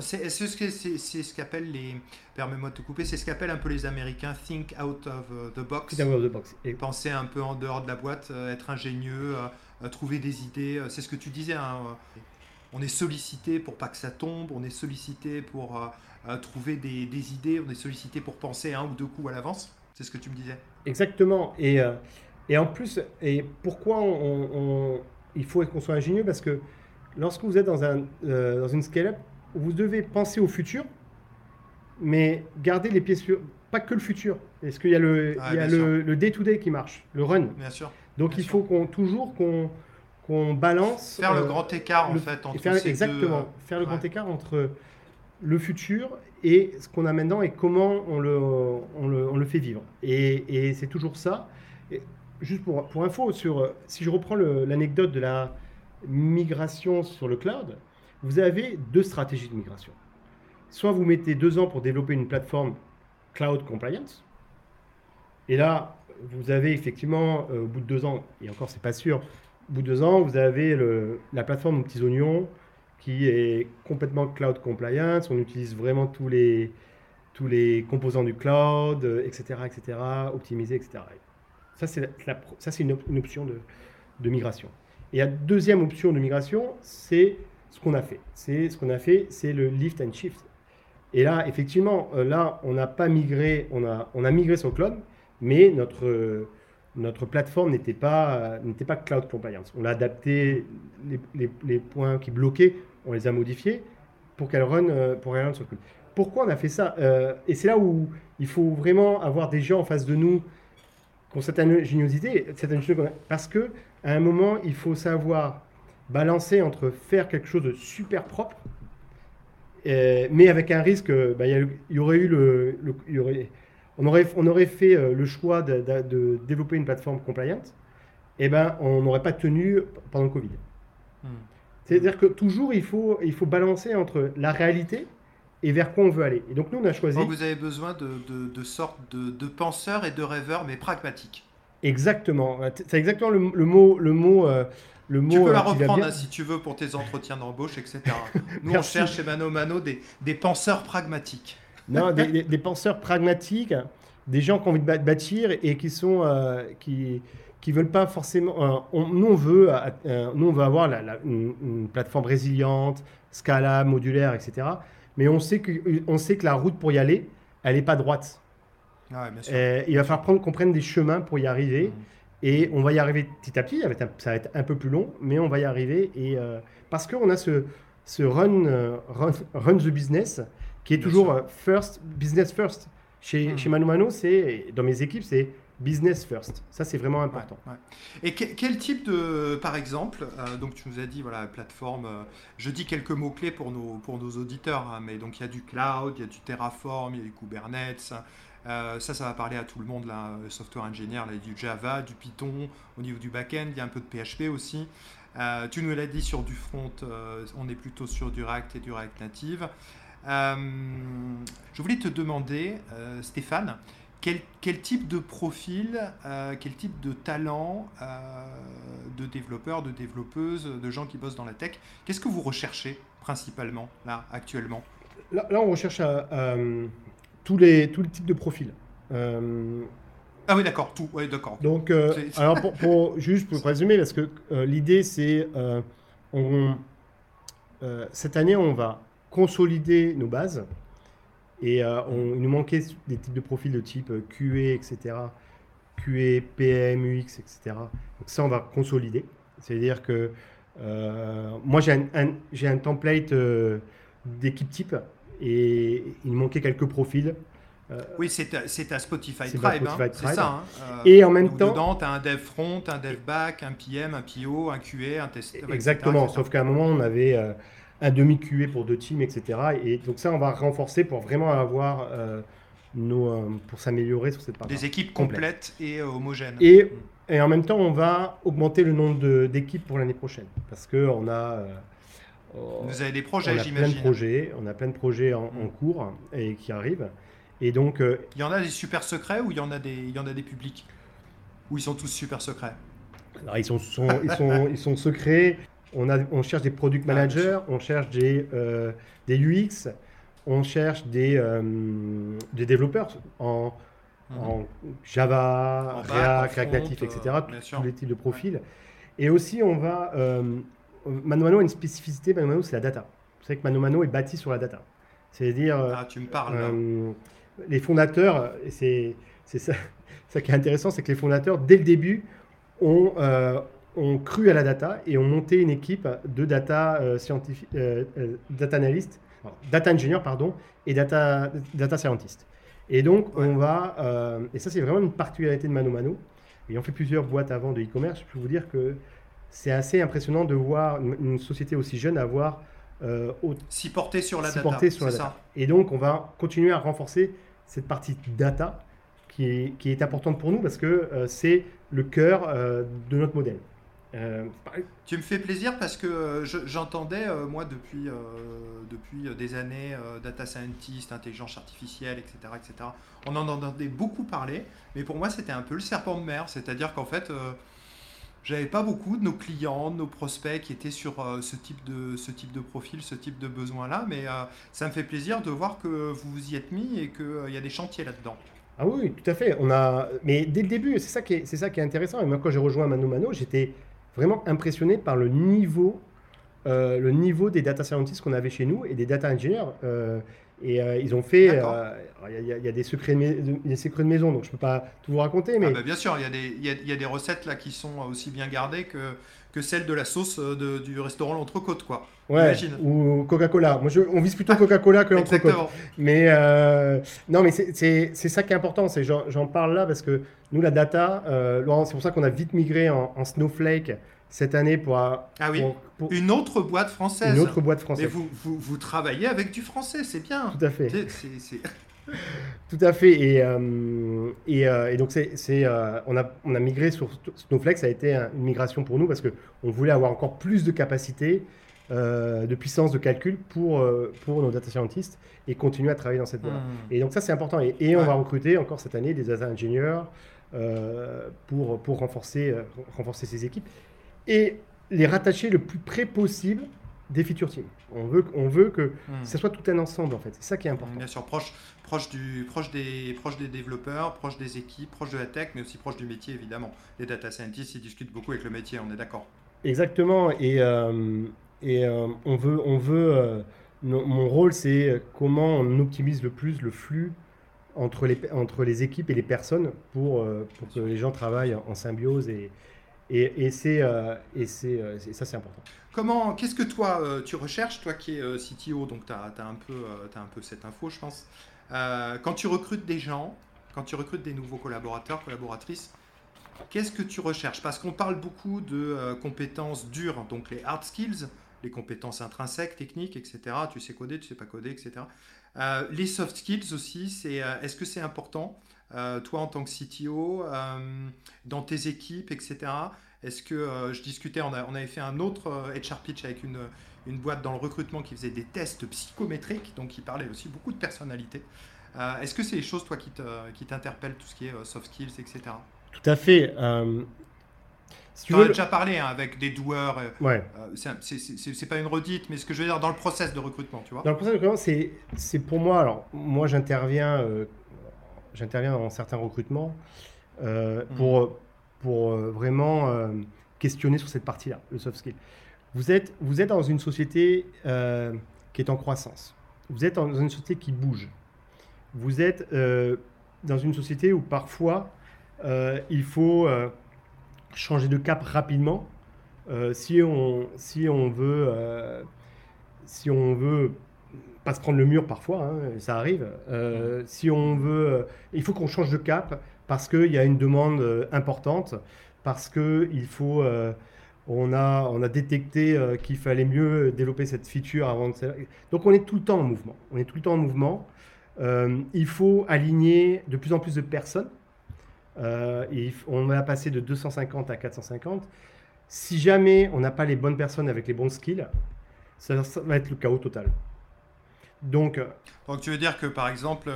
c'est ce qu'appellent les permets-moi de te couper, c'est ce qu'appellent un peu les Américains think out of uh, the box.
Think out of the box.
Et penser un peu en dehors de la boîte, euh, être ingénieux, euh, trouver des idées. Euh, c'est ce que tu disais. Hein, on est sollicité pour pas que ça tombe, on est sollicité pour trouver des, idées, on est sollicité pour penser un ou deux coups à l'avance. C'est ce que tu me disais.
Exactement. Et, euh, et en plus, et pourquoi on, il faut qu'on soit ingénieux? Parce que lorsque vous êtes dans, un, euh, dans une scale-up, vous devez penser au futur, mais garder les pieds sur. Pas que le futur. Est-ce qu'il y a le, il y a le, day-to-day qui marche, le run?
Bien sûr.
Donc il faut qu'on toujours qu'on qu'on balance.
Faire le euh, grand écart en fait entre
faire, Exactement. Faire le grand écart entre le futur et ce qu'on a maintenant et comment on le, on le, on le fait vivre. Et, et c'est toujours ça. juste pour, pour info, sur, si je reprends l'anecdote de la migration sur le cloud, vous avez deux stratégies de migration. Soit vous mettez deux ans pour développer une plateforme cloud compliance, et là, vous avez effectivement, euh, au bout de deux ans, et encore c'est pas sûr, au bout de deux ans, vous avez la plateforme aux petits oignons qui est complètement cloud compliance. On utilise vraiment tous les, tous les composants du cloud, etc., etc., optimisés, etc. Ça, c'est, c'est une, option de, de, migration. Et la deuxième option de migration, c'est ce qu'on a fait. C'est ce qu'on a fait, c'est le lift and shift. Et là, effectivement, euh, là, on n'a pas migré, on a, on a migré sur le cloud, mais notre, notre plateforme n'était pas, n'était pas cloud compliance. On a adapté les, les, points qui bloquaient on les a modifiés pour qu'elles run, euh, pour run sur cloud. Pourquoi on a fait ça euh, Et c'est là où il faut vraiment avoir des gens en face de nous qui ont cette ingéniosité, cette ingéniosité parce que à un moment, il faut savoir balancer entre faire quelque chose de super propre, euh, mais avec un risque, bah, il y, aurait eu le, y aurait, on aurait, on aurait fait le choix de, développer une plateforme compliante, et eh ben on n'aurait pas tenu pendant le Covid. Hmm. C'est-à-dire que toujours, il faut, il faut balancer entre la réalité et vers quoi on veut aller. Et donc, nous, on a choisi.
vous avez besoin de, de, de sortes de, de, penseurs et de rêveurs, mais pragmatiques.
Exactement. C'est exactement le, le, mot. Le mot euh, le mot,
tu peux la euh, reprendre hein, si tu veux pour tes entretiens d'embauche, etc. Nous, on cherche chez Mano Mano des, des penseurs pragmatiques.
Non, des, des, penseurs pragmatiques, des gens qui ont envie de bâtir et qui sont. Euh, qui, qui veulent pas forcément. Euh, nous, on veut, euh, nous, on veut avoir la, une, plateforme résiliente, scalable, modulaire, etc. Mais on sait que, on sait que la route pour y aller, elle n'est pas droite.
Ah
il va falloir prendre, qu'on prenne des chemins pour y arriver. Mmh. Et on va y arriver petit à petit. Ça va être un peu plus long, mais on va y arriver. Et, parce qu'on a ce, ce run, run, the business qui est toujours first, business first. Chez, mmh. chez Manu Mano, c'est, dans mes équipes, c'est business first. Ça, c'est vraiment important.
Et quel type de, par exemple, euh, donc tu nous as dit, voilà, plateforme, euh, je dis quelques mots-clés pour nos, pour nos auditeurs, hein, mais donc il y a du cloud, il y a du Terraform, il y a du Kubernetes. Euh, ça, ça va parler à tout le monde, là, software engineer, là, du Java, du Python, au niveau du back-end, il y a un peu de PHP aussi. tu nous l'as dit sur du front, on est plutôt sur du React et du React Native. je voulais te demander, Stéphane, quel, quel, type de profil, quel type de talent de développeurs, de développeuses, de gens qui bossent dans la tech, qu'est-ce que vous recherchez principalement là actuellement?
Là, on recherche tous, les, tous les types de profils.
Ah oui, d'accord, tout, ouais, d'accord.
Donc, alors pour, juste pour résumer, parce que l'idée c'est, on, cette année, on va consolider nos bases. Et euh, on, il nous manquait des types de profils de type euh, QA, etc. QA, PM, UX, etc. Donc ça, on va consolider. C'est-à-dire que euh, moi, j'ai un, j'ai un, template d'équipe type et il manquait quelques profils.
oui, c'est ta, Spotify Tribe, hein, c'est ça. Hein.
et en même temps,
dedans, tu as un dev front, un dev back, un PM, un PO, un QA, un test.
Exactement, sauf qu'à un moment, on avait un demi QA pour deux teams, etc. Et donc ça, on va renforcer pour vraiment avoir euh, nos, euh, pour s'améliorer sur cette partie.
Des équipes complètes et euh, homogènes.
Et, mm. et, en même temps, on va augmenter le nombre d'équipes pour l'année prochaine, parce que on a
Vous avez des projets,
j'imagine. Plein de projets, on a plein de projets en, mm. cours et qui arrivent. Et donc,
il y en a des super secrets ou il y en a des, il y en a des publics? Ou ils sont tous super secrets?
Alors, ils sont, sont ils, sont, ils sont secrets on, cherche des product ah, managers, on cherche des, euh, des UX, on cherche des, euh, des développeurs en, mhm. Java, React, React Native, etc. Euh, tous les types de profils. Et aussi, on va. Mano a une spécificité, Mano c'est la data. Vous savez que Mano est bâti sur la data. C'est-à-dire.
Ah, tu me parles.
les fondateurs, c'est ça, ça qui est intéressant, c'est que les fondateurs, dès le début, ont, ont cru à la data et ont monté une équipe de data euh, scientifique, euh, euh, data analyst, data engineer pardon, et data data scientist. Et donc on va, et ça c'est vraiment une particularité de Mano Mano. Ayant fait plusieurs boîtes avant de e-commerce, je peux vous dire que c'est assez impressionnant de voir une, société aussi jeune avoir
s'y porter sur la
data. sur la data. Et donc on va continuer à renforcer cette partie data qui est, qui est importante pour nous parce que c'est le cœur de notre modèle.
Euh, tu me fais plaisir parce que euh, j'entendais, euh, moi, depuis, depuis des années, data scientist, intelligence artificielle, etc., etc. On en entendait beaucoup parler, mais pour moi, c'était un peu le serpent de mer. C'est-à-dire qu'en fait, j'avais pas beaucoup de nos clients, de nos prospects qui étaient sur ce, type de, ce type de profil, ce type de besoin-là. Mais ça me fait plaisir de voir que vous vous y êtes mis et qu'il y a des chantiers là-dedans.
Ah oui, tout à fait. On a, mais dès le début, c'est ça qui est, c'est ça qui est intéressant. Et moi, quand j'ai rejoint Mano Mano, j'étais vraiment impressionné par le niveau, euh, le niveau des data scientists qu'on avait chez nous et des data engineers. Euh, et euh, ils ont fait. Il y, y, a des secrets, de, des secrets de maison, donc je ne peux pas tout vous raconter. Mais... Ah
bah bien sûr, il y, y, a des recettes là qui sont aussi bien gardées que, que celles de la sauce de, du restaurant L'Entrecôte, quoi.
Ouais, ou Coca-Cola. Moi, je, on vise plutôt Coca-Cola que l'Entrecôte. Mais non, mais c'est ça qui est important. J'en parle là parce que nous, la data, euh, c'est pour ça qu'on a vite migré en, Snowflake cette année pour,
ah oui. Une autre boîte française.
Une autre boîte française.
Mais vous, vous, vous travaillez avec du français, c'est bien.
Tout à fait. Tout à fait. Et, euh, et, euh, et, donc, c'est, euh, on, a, on a migré sur Snowflake. Ça a été une migration pour nous parce qu'on voulait avoir encore plus de capacité, de puissance de calcul pour, pour nos data scientists et continuer à travailler dans cette voie. Hmm. Et donc, ça, c'est important. Et, on va recruter encore cette année des data engineers, euh, pour, pour renforcer, euh, renforcer ces équipes et les rattacher le plus près possible des feature teams. On veut, on veut que hmm. ce soit tout un ensemble en fait. C'est ça qui est important.
Bien sûr, proche, proche, du, proche, des, proche des développeurs, proche des équipes, proche de la tech, mais aussi proche du métier évidemment. Les data scientists, ils discutent beaucoup avec le métier, on est d'accord.
Exactement. Et, euh, et on veut, on veut mon rôle, c'est comment on optimise le plus le flux entre les, entre les équipes et les personnes pour, euh, pour que les gens travaillent en symbiose et, et, et c'est euh, euh, ça c'est important.
Comment, qu'est-ce que toi tu recherches, toi qui es CTO, donc tu as, un un peu cette info je pense. quand tu recrutes des gens, quand tu recrutes des nouveaux collaborateurs, collaboratrices, qu'est-ce que tu recherches? Parce qu'on parle beaucoup de compétences dures, donc les hard skills, les compétences intrinsèques, techniques, etc. Tu sais coder, tu sais pas coder, etc. Euh, les soft skills aussi, c'est, euh, est-ce que c'est important, euh, toi en tant que CTO, dans tes équipes, etc. Est-ce que je discutais, on, avait fait un autre HR pitch avec une, une boîte dans le recrutement qui faisait des tests psychométriques, donc qui parlait aussi beaucoup de personnalité. Est-ce que c'est les choses, toi, qui t'interpellent, tout ce qui est soft skills, etc.
Tout à fait.
Tu en as déjà parlé hein, avec des doueurs.
ouais.
c'est pas une redite, mais ce que je veux dire dans le process de recrutement, tu vois.
Dans le process de recrutement, c'est pour moi. Alors, moi, j'interviens, j'interviens dans certains recrutements mmh. pour pour vraiment questionner sur cette partie-là, le soft skill. Vous êtes, vous êtes dans une société euh, qui est en croissance. Vous êtes dans une société qui bouge. Vous êtes euh, dans une société où parfois euh, il faut changer de cap rapidement si on si on veut si on veut pas se prendre le mur parfois, hein, ça arrive. si on veut, il faut qu'on change de cap parce qu'il y a une demande importante parce qu'il faut. Euh, on, a, on a détecté euh, qu'il fallait mieux développer cette feature avant de. Donc on est tout le temps en mouvement. On est tout le temps en mouvement. Euh, il faut aligner de plus en plus de personnes. On va passer de 250 à 450. Si jamais on n'a pas les bonnes personnes avec les bons skills, ça, va être le chaos total. Donc,
Donc tu veux dire que par exemple,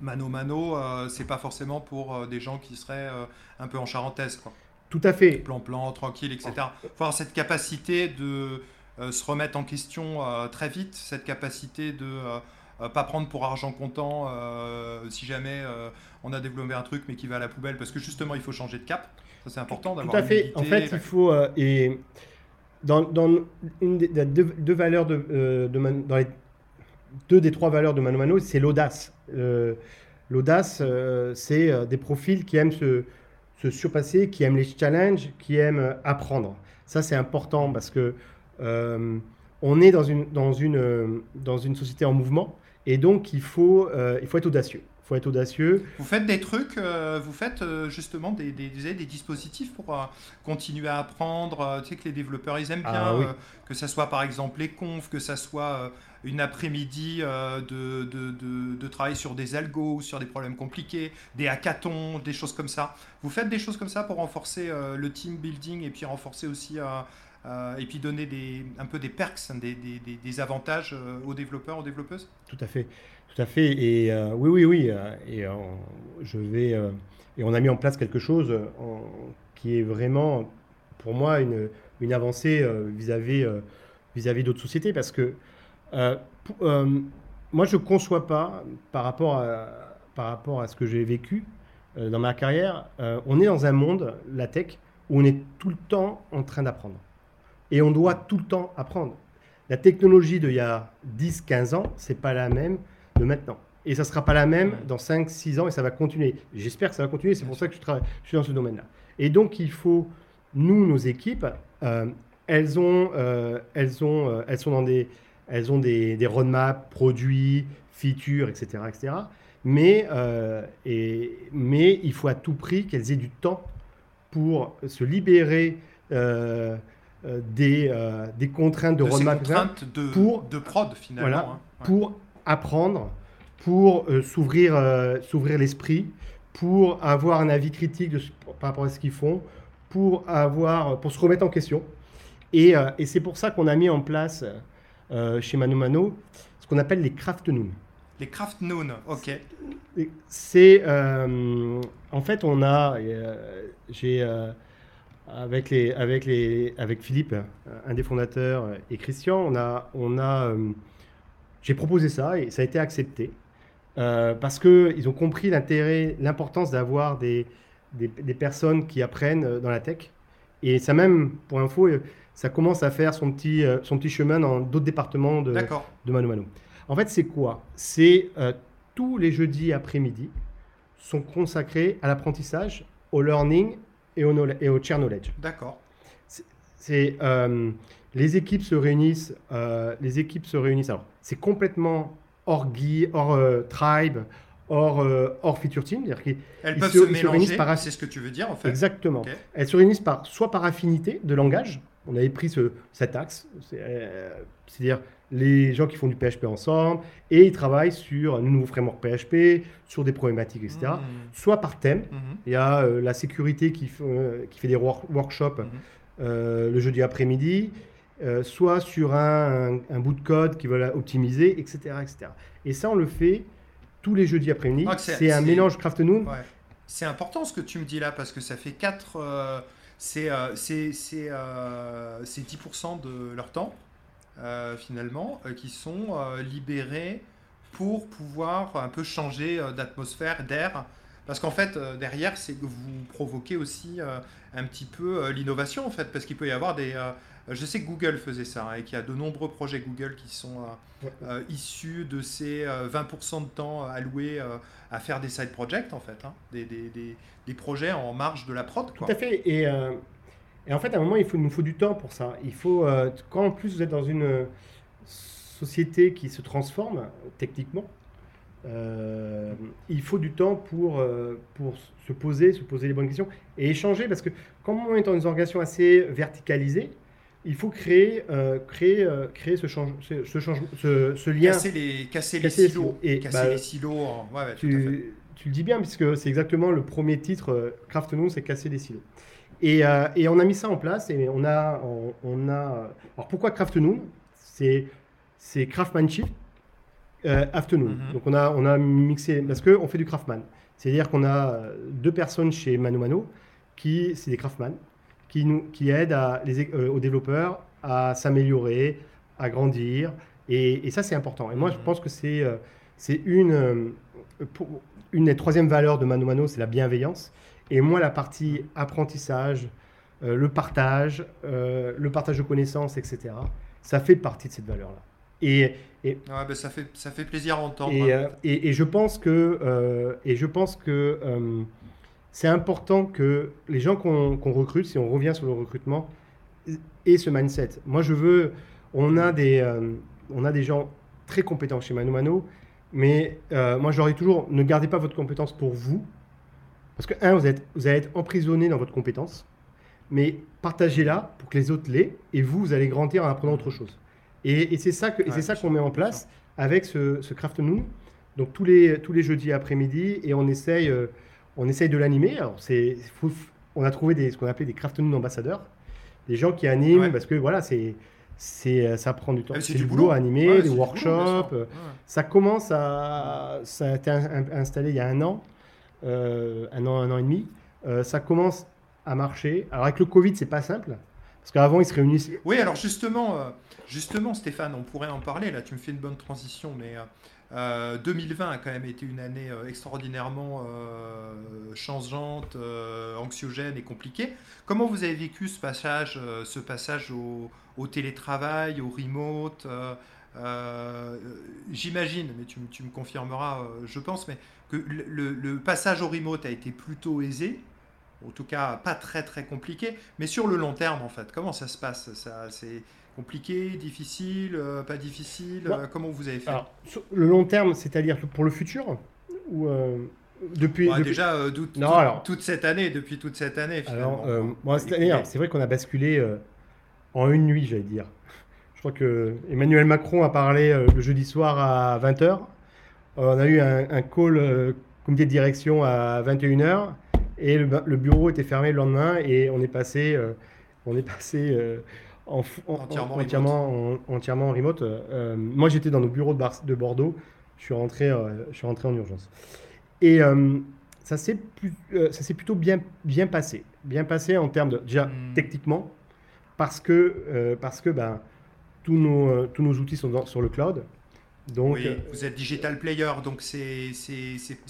mano mano, euh, c'est pas forcément pour euh, des gens qui seraient euh, un peu en charentaise, quoi.
Tout à fait.
Plan plan, tranquille, etc. Il faut avoir cette capacité de se remettre en question très vite, cette capacité de pas prendre pour argent comptant si jamais on a développé un truc mais qui va à la poubelle, parce que justement il faut changer de cap. Ça c'est important d'avoir.
Tout à fait. En fait, il faut et dans, dans une des deux, valeurs de, dans les deux des trois valeurs de Mano Mano, c'est l'audace. Euh, l'audace, euh, c'est euh, des profils qui aiment se, surpasser, qui aiment les challenges, qui aiment apprendre. Ça, c'est important parce que on est dans une, dans, une, dans une société en mouvement et donc il faut, il faut être audacieux faut être audacieux.
Vous faites des trucs, vous faites justement des, des, des, dispositifs pour continuer à apprendre. tu sais que les développeurs, ils aiment ah bien que ça soit par exemple les confs, que ça soit une après-midi euh, de, de, de, travail sur des algos, sur des problèmes compliqués, des hackathons, des choses comme ça. Vous faites des choses comme ça pour renforcer euh, le team building et puis renforcer aussi euh, et puis donner un peu des perks, des, des, des avantages aux développeurs, aux développeuses
Tout à fait, tout à fait. Et oui, oui, oui. Et on a mis en place quelque chose qui est vraiment pour moi une, avancée vis-à-vis d'autres sociétés parce que euh, euh, moi, je ne conçois pas, par rapport à, par rapport à ce que j'ai vécu euh, dans ma carrière, on est dans un monde, la tech, où on est tout le temps en train d'apprendre. Et on doit tout le temps apprendre. La technologie d'il y a 10-15 ans, c'est pas la même de maintenant. Et ça ne sera pas la même dans 5-6 ans et ça va continuer. J'espère que ça va continuer, c'est pour ça que je, travaille, je suis dans ce domaine-là. Et donc, il faut, nous, nos équipes, elles, ont, elles, ont, elles sont dans des, elles ont des, des roadmaps, produits, features, etc. etc. Mais, euh, et, mais il faut à tout prix qu'elles aient du temps pour se libérer euh, euh, des, des contraintes de, de roadmap.
contraintes de, pour, de prod finalement. Voilà,
hein. Pour apprendre, pour s'ouvrir s'ouvrir l'esprit, pour avoir un avis critique de, par rapport à ce qu'ils font, pour, avoir, pour se remettre en question. Et, et c'est pour ça qu'on a mis en place euh, chez Mano Mano, ce qu'on appelle les craft noon.
Les craft noon, ok.
C'est euh, en fait on a euh, j'ai avec les avec les avec Philippe, un des fondateurs et Christian, on a on a j'ai proposé ça et ça a été accepté parce que ils ont compris l'intérêt, l'importance d'avoir des, des, des personnes qui apprennent dans la tech. Et ça même, pour info, ça commence à faire son petit, euh, son petit chemin dans d'autres départements de, de Mano Mano. En fait, c'est quoi? C'est euh, tous les jeudis après-midi sont consacrés à l'apprentissage, au learning et au, et au share knowledge.
D'accord.
C'est euh, les équipes se réunissent. les équipes se réunissent. Alors, c'est complètement hors guide, hors tribe, hors, hors feature team.
Elles peuvent se, mélanger, par... c'est ce que tu veux dire en fait.
Exactement. Elles se réunissent par, soit par affinité de langage, on avait pris ce, cet axe, euh, c'est-à-dire les gens qui font du PHP ensemble et ils travaillent sur un nouveau framework PHP, sur des problématiques, etc. Mmh. Soit par thème, mmh. il y a euh, la sécurité qui, euh, qui, fait des workshops mmh. le jeudi après-midi, soit sur un, bout de code qui veulent optimiser, etc., etc. Et ça, on le fait tous les jeudis après-midi.
Ah,
c'est un mélange Craft Noon.
Ouais. C'est important ce que tu me dis là parce que ça fait 4. euh, c'est euh, c'est- c'est, euh, c'est 10% de leur temps euh, finalement euh, qui sont euh, libérés pour pouvoir un peu changer euh, d'atmosphère, d'air. Parce qu'en fait, euh, derrière, c'est que vous provoquez aussi euh, un petit peu euh, l'innovation, en fait, parce qu'il peut y avoir des... euh, je sais que Google faisait ça, hein, et qu'il y a de nombreux projets Google qui sont euh, euh, issus de ces euh, 20% de temps alloués euh, à faire des side projects, en fait, hein, des, des- des- des projets en marge de la prod. Quoi.
Tout à fait. Et, euh, et en fait, à un moment, il, faut, il nous faut du temps pour ça. Il faut, euh, quand en plus vous êtes dans une euh, société qui se transforme techniquement, euh, il faut du temps pour, euh, pour se poser, se poser les bonnes questions et échanger. Parce que comme on est dans une organisation assez verticalisée, il faut créer, euh, créer, créer ce, change, ce, ce change- ce- ce lien.
Casser les, casser les
Casser les
silos.
Et,
casser
bah,
les silos. en- ouais, ouais.
Tu, tu le dis bien, puisque c'est exactement le premier titre, Craft Noon, c'est casser des silos. Et, euh, et on a mis ça en place, et on a... On, on a alors pourquoi Craft Noon C'est c'est Craftsmanship euh, Afternoon.
Mhm.
Donc on a, on a mixé, parce qu'on fait du Craftman. C'est-à-dire qu'on a euh, deux personnes chez Mano Mano, qui, c'est des Craftman, qui, nous, qui aident à, les, é- euh, aux développeurs à s'améliorer, à grandir. Et, et ça, c'est important. Et moi, je
Mhm.
pense que c'est c'est une, une des troisièmes valeurs de Mano Mano, c'est la bienveillance. Et moi, la partie apprentissage, euh, le partage, euh, le partage de connaissances, etc., ça fait partie de cette valeur-là. Et, et,
Ouais, bah, ça, fait, ça fait plaisir à entendre.
et,
hein.
et- et je pense que, et je pense que c'est important que les gens qu'on recrute, si on revient sur le recrutement, aient ce mindset. Moi, je veux. On a des, on a des gens très compétents chez Mano Mano, mais euh, moi, je leur dis toujours ne gardez pas votre compétence pour vous. Parce que, un, vous, êtes, vous allez être emprisonné dans votre compétence, mais partagez-la pour que les autres l'aient, et vous, vous allez grandir en apprenant autre chose. Et, et c'est ça
Ouais,
qu'on met en place avec ce, ce Craft Noon. Donc tous les, tous les jeudis après-midi, et on essaye, euh, on essaye de l'animer. Alors c'est, on a trouvé des, ce qu'on appelait des Craft Noon ambassadeurs, des gens qui animent,
Ouais.
parce que voilà, c'est, c'est, euh, ça prend du temps.
Ah,
c'est du
du
boulot à animer,
Ouais,
des
boulot,
workshops. euh,
Ouais.
Ça commence à, ça a été in- installé il y a un an, euh, un an, un an et demi. Euh, ça commence à marcher. Alors avec le Covid, c'est pas simple, parce qu'avant ils se réunissent.
Oui, alors justement, euh, justement, Stéphane, on pourrait en parler. Là, tu me fais une bonne transition, mais euh, euh, 2020 a quand même été une année euh, extraordinairement euh, changeante, euh, anxiogène et compliquée. Comment vous avez vécu ce passage, euh, ce passage au, télétravail, au remote euh, euh, J'imagine, mais tu, tu me confirmeras, euh, je pense, mais que le, passage au remote a été plutôt aisé. En tout cas, pas très très compliqué, mais sur le long terme, en fait, comment ça se passe? Ça, C'est compliqué, difficile, euh, pas difficile
Bon.
euh, Comment vous avez fait?
Alors, sur le long terme, c'est-à-dire pour le futur ou euh, depuis,
Ouais,
depuis-
Déjà, euh, d'où-
Non,
tout-
alors-
toute cette année, depuis toute cette année, finalement.
Alors, euh, cette
Et-
année, c'est vrai qu'on a basculé en une nuit, j'allais dire. Je crois que Emmanuel Macron a parlé le jeudi soir à 20h. On a eu un, un call euh, comité de direction à 21h et le, le bureau était fermé le lendemain et on est passé, euh, on est passé euh, en, fou- en-
Entièrement
en- entièrement, en, entièrement remote. Euh, moi, j'étais dans nos bureaux de, Bar- de Bordeaux. Je suis rentré, euh, je suis rentré en urgence. Et euh, ça s'est euh, plutôt bien, bien passé. Bien passé en termes de, déjà
Hmm.
techniquement, parce que, euh, parce que ben, tous, nos, euh, tous nos outils sont dans- sur le cloud. Donc,
oui,
euh,
vous êtes Digital Player, donc c'est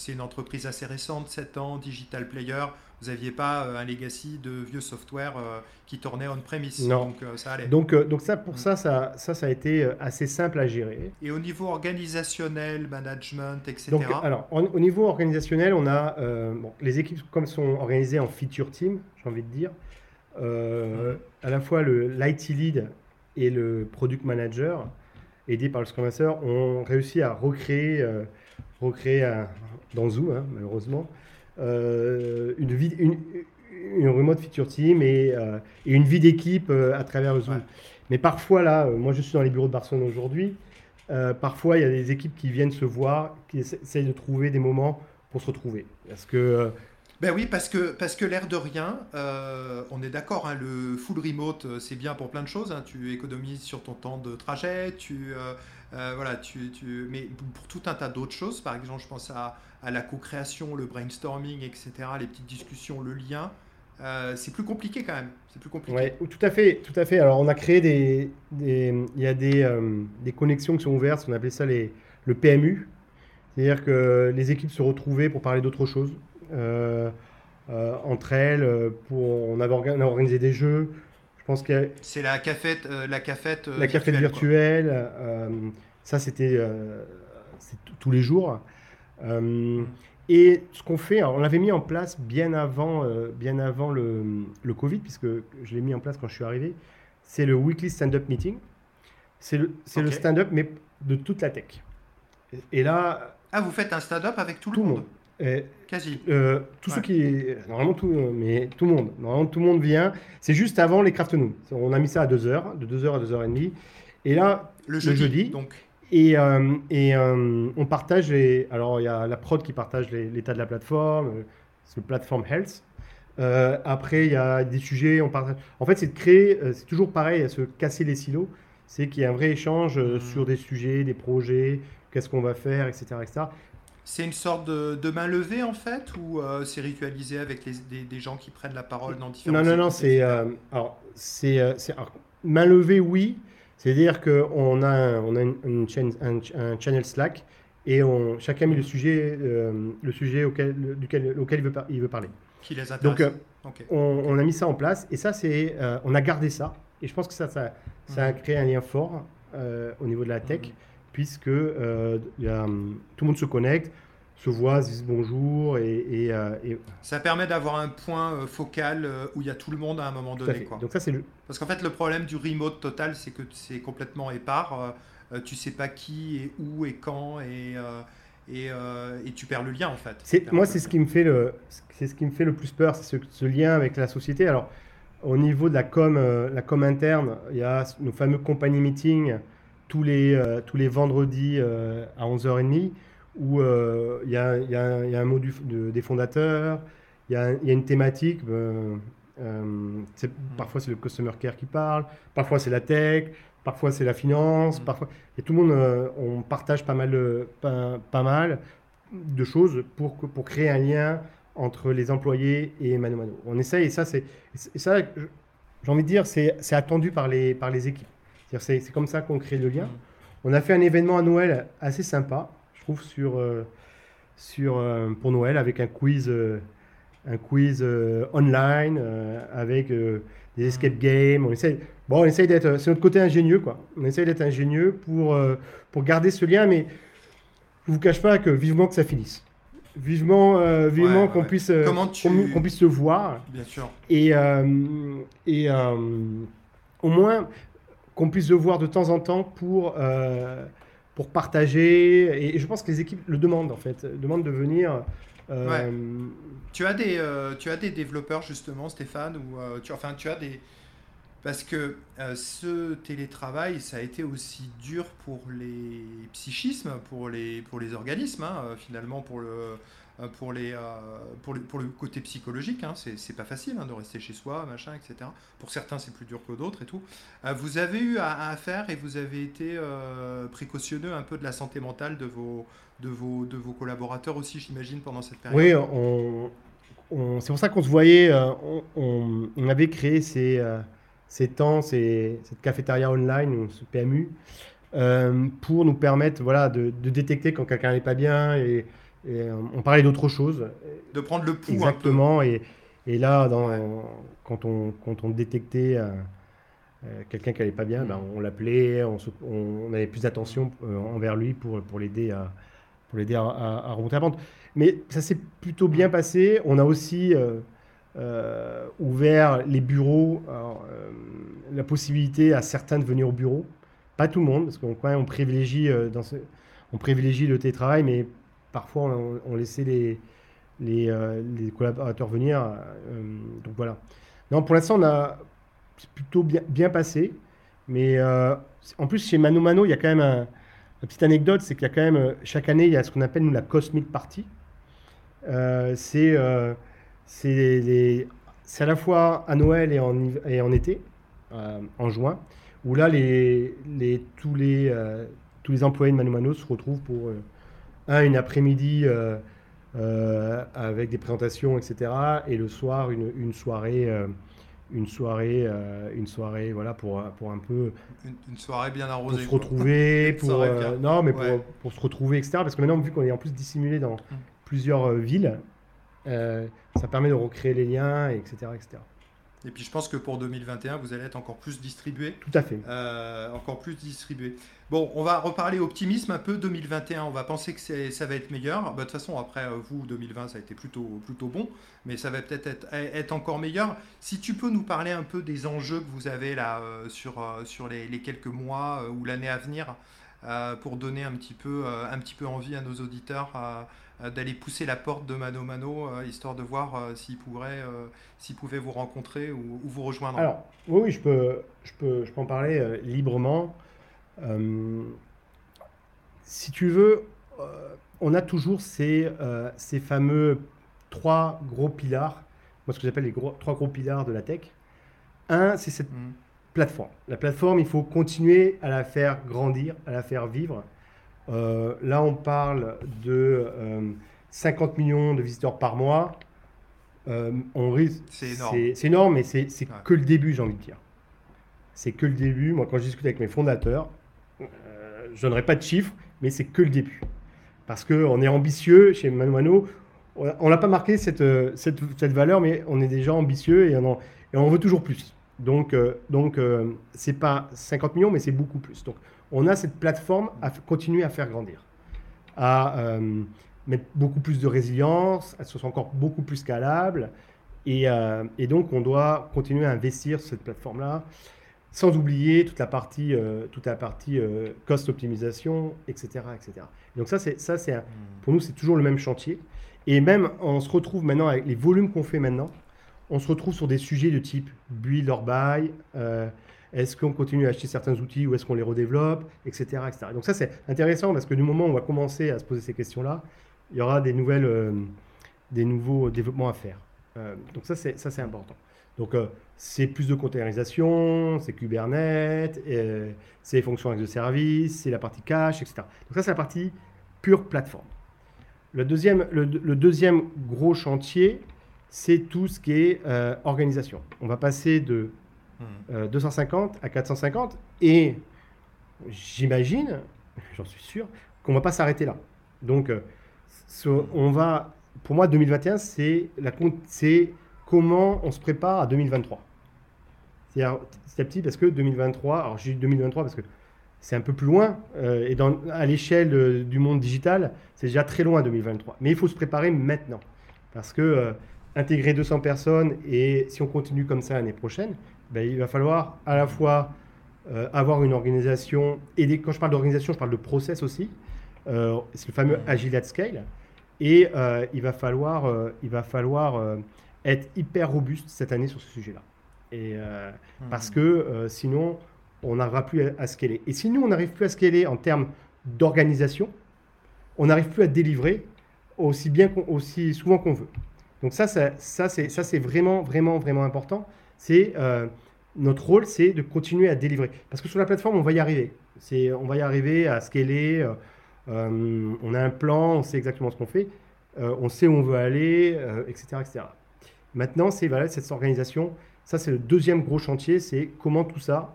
une entreprise assez récente, 7 ans, Digital Player. Vous n'aviez pas euh, un legacy de vieux software euh, qui tournait on-premise,
Non.
donc ça allait.
donc, donc ça, pour
Mm.
ça, ça, ça, ça a été assez simple à gérer.
Et au niveau organisationnel, management, etc.
Donc, alors, en- au niveau organisationnel, on a euh, bon, les équipes comme sont organisées en feature team, j'ai envie de dire. Euh,
Mhm.
À la fois l'IT lead et le product manager, aidés par le Scrum Master, ont réussi à recréer, euh, recréer dans Zoo, hein, malheureusement, euh, une, vie, une, une remote feature team et, euh, et une vie d'équipe à travers Zoom.
Ouais.
Mais parfois, là, moi je suis dans les bureaux de Barcelone aujourd'hui, parfois il y a des équipes qui viennent se voir, qui essa- essayent de trouver des moments pour se retrouver. Parce que
Ben oui, parce que, parce que l'air de rien, euh, on est d'accord, hein, le full remote, euh, c'est bien pour plein de choses. hein. tu économises sur ton temps de trajet, tu, euh, voilà, tu, mais pour tout un tas d'autres choses, par exemple, je pense à, à la co-création, le brainstorming, etc., les petites discussions, le lien, c'est plus compliqué quand même. C'est plus compliqué.
Ouais, tout à fait, tout à fait. Alors, on a créé des, des- il y a des, des connexions qui sont ouvertes, on appelait ça les, le PMU. C'est-à-dire que les équipes se retrouvaient pour parler d'autre chose. Euh, euh, entre elles, euh, pour, on avait orga- on a organisé des jeux. Je pense qu'il a
C'est la cafette, la cafette
la cafette
virtuelle,
ça, c'était tous les jours. Et ce qu'on fait, alors, on l'avait mis en place bien avant, euh, bien avant le, le Covid, puisque je l'ai mis en place quand je suis arrivé. C'est le weekly stand-up meeting. C'est le, stand-up, mais de toute la tech. Et, et là,
Ah, vous faites un stand-up avec tout,
tout
le monde, Quasi.
euh, ceux
Ouais.
qui. Normalement, tout, euh, mais tout le monde. Normalement, tout le monde vient. C'est juste avant les Craft Noon. On a mis ça à 2h, de 2h à 2h30. Et là,
Le jeudi,
jeudi.
donc.
et, euh, et euh, on partage les. Alors, il y a la prod qui partage l'état de la plateforme, c'est le platform health. Après, il y a des sujets. On partage... En fait, c'est de créer. c'est toujours pareil, à se casser les silos. C'est qu'il y a un vrai échange
Mhm.
sur des sujets, des projets, qu'est-ce qu'on va faire, etc. etc.
C'est une sorte de, de main levée en fait, ou euh, c'est ritualisé avec les- des, des gens qui prennent la parole dans différents
Non, non, non, c'est. euh, alors, c'est. euh, c'est- alors, main levée, oui. C'est-à-dire qu'on a, un- on a une, une chaîne- un, un channel Slack et on, chacun met le sujet, euh, le sujet auquel, le- duquel, auquel il, veut, il veut parler.
qui les intéresse.
Donc, on, on a mis ça en place et ça, c'est. on a gardé ça. Et je pense que ça, ça, ça a
Mhm.
créé un lien fort au niveau de la tech,
Mhm.
Puisque euh, il y a, hum, tout le monde se connecte, se voit, se dit bonjour et. et, euh, et-
Ça permet d'avoir un point euh, focal où il y a tout le monde à un moment
tout
donné. Quoi.
Donc, ça, c'est le.
Parce qu'en fait, le problème du remote total, c'est que c'est complètement épars. Euh, tu sais pas qui et où et quand et, euh, et, et tu perds le lien en fait.
Moi, c'est ce qui me fait le, c'est ce qui me fait le plus peur, c'est ce, ce lien avec la société. Alors, au niveau de la com, la com interne, il y a nos fameux compagnie meetings tous les, euh, tous les vendredis euh, à 11h30 où euh, il y, y a y a un mot du- de- des fondateurs, il y y a une thématique. euh, c'est- Parfois, c'est le customer care qui parle, parfois, c'est la tech, parfois, c'est la finance,
Mm.
parfois. Et tout le monde, euh, on partage pas mal, de- pas, pas mal de choses pour, pour créer un lien entre les employés et Mano Mano. On essaye, et ça, c'est, et ça j'ai envie de dire, c'est, c'est attendu par les, par les équipes. C'est, c'est comme ça qu'on crée le lien.
Mhm.
On a fait un événement à Noël assez sympa, je trouve, sur, euh, sur, euh, pour Noël, avec un quiz, euh, un quiz online, avec des escape games. On essaye, bon, on essaye d'être, c'est notre côté ingénieux, quoi. On essaye d'être ingénieux pour, pour garder ce lien, mais je vous cache pas que vivement que ça finisse. Vivement, euh, vivement
Ouais,
qu'on
ouais.
puisse, euh,
tu-
qu'on- qu'on puisse se voir
Bien sûr.
et, euh, et au moins qu'on puisse se voir de temps en temps pour, euh, pour partager. Et, je pense que les équipes le demandent en fait, demandent de venir. euh,
Tu as des, euh, tu as des développeurs justement, Stéphane, ou tu, enfin tu as des parce que ce télétravail, ça a été aussi dur pour les psychismes, pour les pour les organismes, hein, finalement pour le pour les, euh, pour le pour le côté psychologique, hein, c'est pas facile hein, de rester chez soi, machin, etc. Pour certains, c'est plus dur que d'autres et tout. Euh, vous avez eu à, faire et vous avez été euh, précautionneux un peu de la santé mentale de vos de vos de vos collaborateurs aussi, j'imagine, pendant cette période?
oui, c'est pour ça qu'on se voyait. euh, on, avait créé ces, euh, ces temps, cette cafétéria online, ce PMU, euh, pour nous permettre voilà, de, de détecter quand quelqu'un n'est pas bien. Et, et, euh, on parlait d'autre chose.
de prendre le pouls
Exactement. Et, et là, dans,
Ouais.
quand, on, quand on détectait euh, euh, quelqu'un qui n'allait pas bien, ben, on l'appelait, on, avait plus d'attention euh, envers lui pour, pour l'aider à, pour l'aider à, à- à remonter la pente. Mais ça s'est plutôt bien passé. On a aussi euh, ouvert les bureaux, alors, la possibilité à certains de venir au bureau. Pas tout le monde, parce qu'on on privilégie, dans ce- on privilégie le télétravail, mais parfois on, laissait les, les, euh, collaborateurs venir. euh, donc voilà. Non, pour l'instant, on a plutôt bien, bien passé. Mais euh, en plus, chez Mano Mano, il y a quand même un, une petite anecdote, c'est qu'il y a quand même, chaque année, il y a ce qu'on appelle, la Cosmic Party. C'est c'est à la fois à Noël et en, et en été, en juin, où là, les, les, tous, les, tous les employés de Mano Mano se retrouvent pour un, une après-midi avec des présentations, etc. Et le soir, une, une soirée une soirée, euh, une soirée, voilà, pour, pour un peu.
Une, soirée bien arrosée.
Pour se retrouver, pour. Euh, non, mais pour, pour, se retrouver, etc. Parce que maintenant, vu qu'on est en plus dissimulé dans mm. plusieurs euh, villes, ça permet de recréer les liens, etc., etc.
Et puis je pense que pour 2021, vous allez être encore plus distribué.
Tout à fait.
Euh, encore plus distribué. Bon, on va reparler optimisme un peu 2021. On va penser que ça va être meilleur. Bah, de toute façon, après euh, vous, 2020, ça a été plutôt, plutôt bon, mais ça va peut-être être, être, encore meilleur. Si tu peux nous parler un peu des enjeux que vous avez là euh, sur, sur les, les, quelques mois ou l'année à venir, pour donner un petit, peu, un petit peu envie à nos auditeurs d'aller pousser la porte de Mano Mano, euh, histoire de voir euh, s'ils pourraient, s'ils pouvaient vous rencontrer ou, vous rejoindre.
Alors, oui, oui, je peux, je peux, je peux en parler librement. si tu veux, on a toujours ces, ces fameux trois gros pilars, moi ce que j'appelle les gros, trois gros pilars de la tech. Un, c'est cette mmh. plateforme. La plateforme, il faut continuer à la faire grandir, à la faire vivre. Euh, là, on parle de 50 euh, millions de visiteurs par mois. Euh, on risque.
C'est énorme.
C'est énorme, mais c'est que le début, j'ai envie de dire. C'est que le début. Moi, quand je discute avec mes fondateurs, je n'aurai pas de chiffres, mais c'est que le début. Parce qu'on est ambitieux chez Mano On n'a pas marqué cette, cette, cette, valeur, mais on est déjà ambitieux et on, et on veut toujours plus. Donc, donc c'est pas 50 millions, mais c'est beaucoup plus. Donc, on a cette plateforme à continuer à faire grandir, à euh, mettre beaucoup plus de résilience, à ce soit encore beaucoup plus scalable. Euh, et, donc, on doit continuer à investir sur cette plateforme-là, sans oublier toute la partie, euh, toute la partie cost optimisation, etc., etc. Donc ça, c'est ça, c'est hmm. pour nous, c'est toujours le même chantier. Et même, on se retrouve maintenant avec les volumes qu'on fait maintenant, on se retrouve sur des sujets de type build or buy, est-ce qu'on continue à acheter certains outils ou est-ce qu'on les redéveloppe, etc., etc. Donc ça, c'est intéressant parce que du moment où on va commencer à se poser ces questions-là, il y aura des, nouvelles, euh, des nouveaux développements à faire. Euh, donc ça, c'est, ça, c'est important. Donc euh, c'est plus de containerisation, c'est Kubernetes, c'est les fonctions avec de service, c'est la partie cache, etc. Donc ça, c'est la partie pure plateforme. Le deuxième, le, le deuxième gros chantier, c'est tout ce qui est organisation. On va passer de 250 hmm. euh, à 450. Et j'imagine, j'en suis sûr, qu'on ne va pas s'arrêter là. Donc, euh, on va, pour moi, 2021, c'est comment on se prépare à 2023. C'est-à-dire petit à petit, parce que 2023, alors j'ai 2023 parce que c'est un peu plus loin, euh, et à l'échelle du monde digital, c'est déjà très loin 2023. Mais il faut se préparer maintenant. Parce que intégrer 200 personnes, et si on continue comme ça l'année prochaine, ben, il va falloir à la fois euh, avoir une organisation, et quand je parle d'organisation, je parle de process aussi, euh, c'est le fameux Agile at Scale, et euh, il va falloir, il va falloir être hyper robuste cette année sur ce sujet-là. Et, Parce que sinon, on n'arrivera plus à, scaler. Et si nous, on n'arrive plus à scaler en termes d'organisation, on n'arrive plus à délivrer aussi, bien aussi souvent qu'on veut. Donc ça, ça, ça c'est vraiment, vraiment, vraiment important c'est euh, notre rôle, c'est de continuer à délivrer. Parce que sur la plateforme, on va y arriver. C'est, on va y arriver à scaler. Euh, euh, on a un plan, on sait exactement ce qu'on fait, on sait où on veut aller, etc., etc. Maintenant, c'est voilà, cette organisation. Ça, c'est le deuxième gros chantier, c'est comment tout ça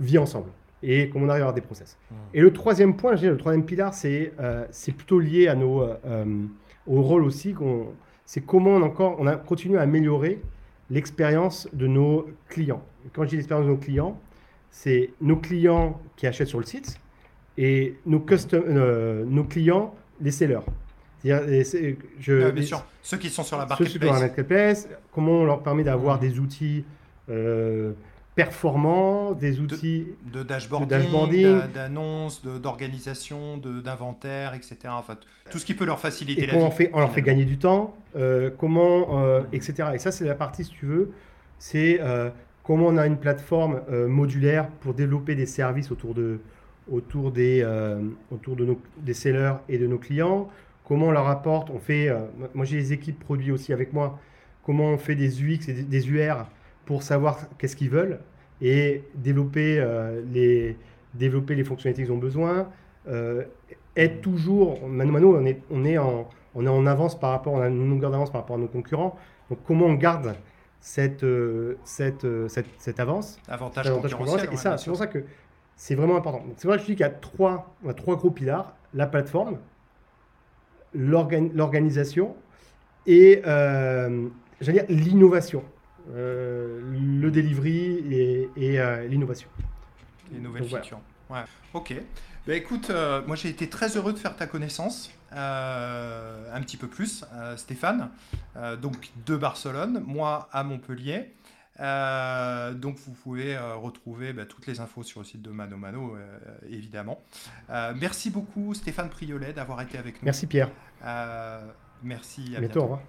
vit ensemble et comment on arrive à avoir des process. Mmh. Et le troisième point, je le troisième pilar, c'est c'est plutôt lié à nos, au rôle aussi. c'est comment on, encore, on a continué à améliorer l'expérience de nos clients. Quand je dis l'expérience de nos clients, c'est nos clients qui achètent sur le site et nos, custom, euh, nos clients, les sellers.
Je, bien sûr, ceux qui sont sur la marketplace. Ceux sur la
marketplace, comment on leur permet d'avoir mmh. des outils euh, performants, des outils
de, dashboarding, d'annonces, d'organisation, d'inventaire, etc. Enfin, tout ce qui peut leur faciliter
la vie. On, fait, on leur fait gagner du temps, euh, comment, euh, etc. Et ça, c'est la partie, si tu veux, c'est euh, comment on a une plateforme modulaire pour développer des services autour, de, autour, des, autour de nos, des sellers et de nos clients. Comment on leur apporte, on fait, moi j'ai des équipes produits aussi avec moi, comment on fait des UX et des UR pour savoir qu'est-ce qu'ils veulent et développer, les, développer les fonctionnalités qu'ils ont besoin. être toujours, mano mano, on est, on est en on est en avance par rapport, on a une longueur d'avance par rapport à nos concurrents. Donc comment on garde cette, euh, cette, euh, cette, cette, avance?
Avantage, avantage concurrentiel.
Et ça, c'est pour ça que c'est vraiment important. C'est vrai que je dis qu'il y a trois, trois gros pilars. La plateforme, l'organisation et euh, dire l'innovation. Euh, le delivery et, l'innovation.
Les nouvelles features. Ouais. Ok. Bah, écoute, moi j'ai été très heureux de faire ta connaissance. Euh, un petit peu plus, euh, Stéphane, euh, donc de Barcelone, moi à Montpellier. donc vous pouvez retrouver bah, toutes les infos sur le site de Mano Mano, évidemment. merci beaucoup Stéphane Priolet d'avoir été avec nous.
Merci Pierre.
merci.
À bientôt. Au revoir.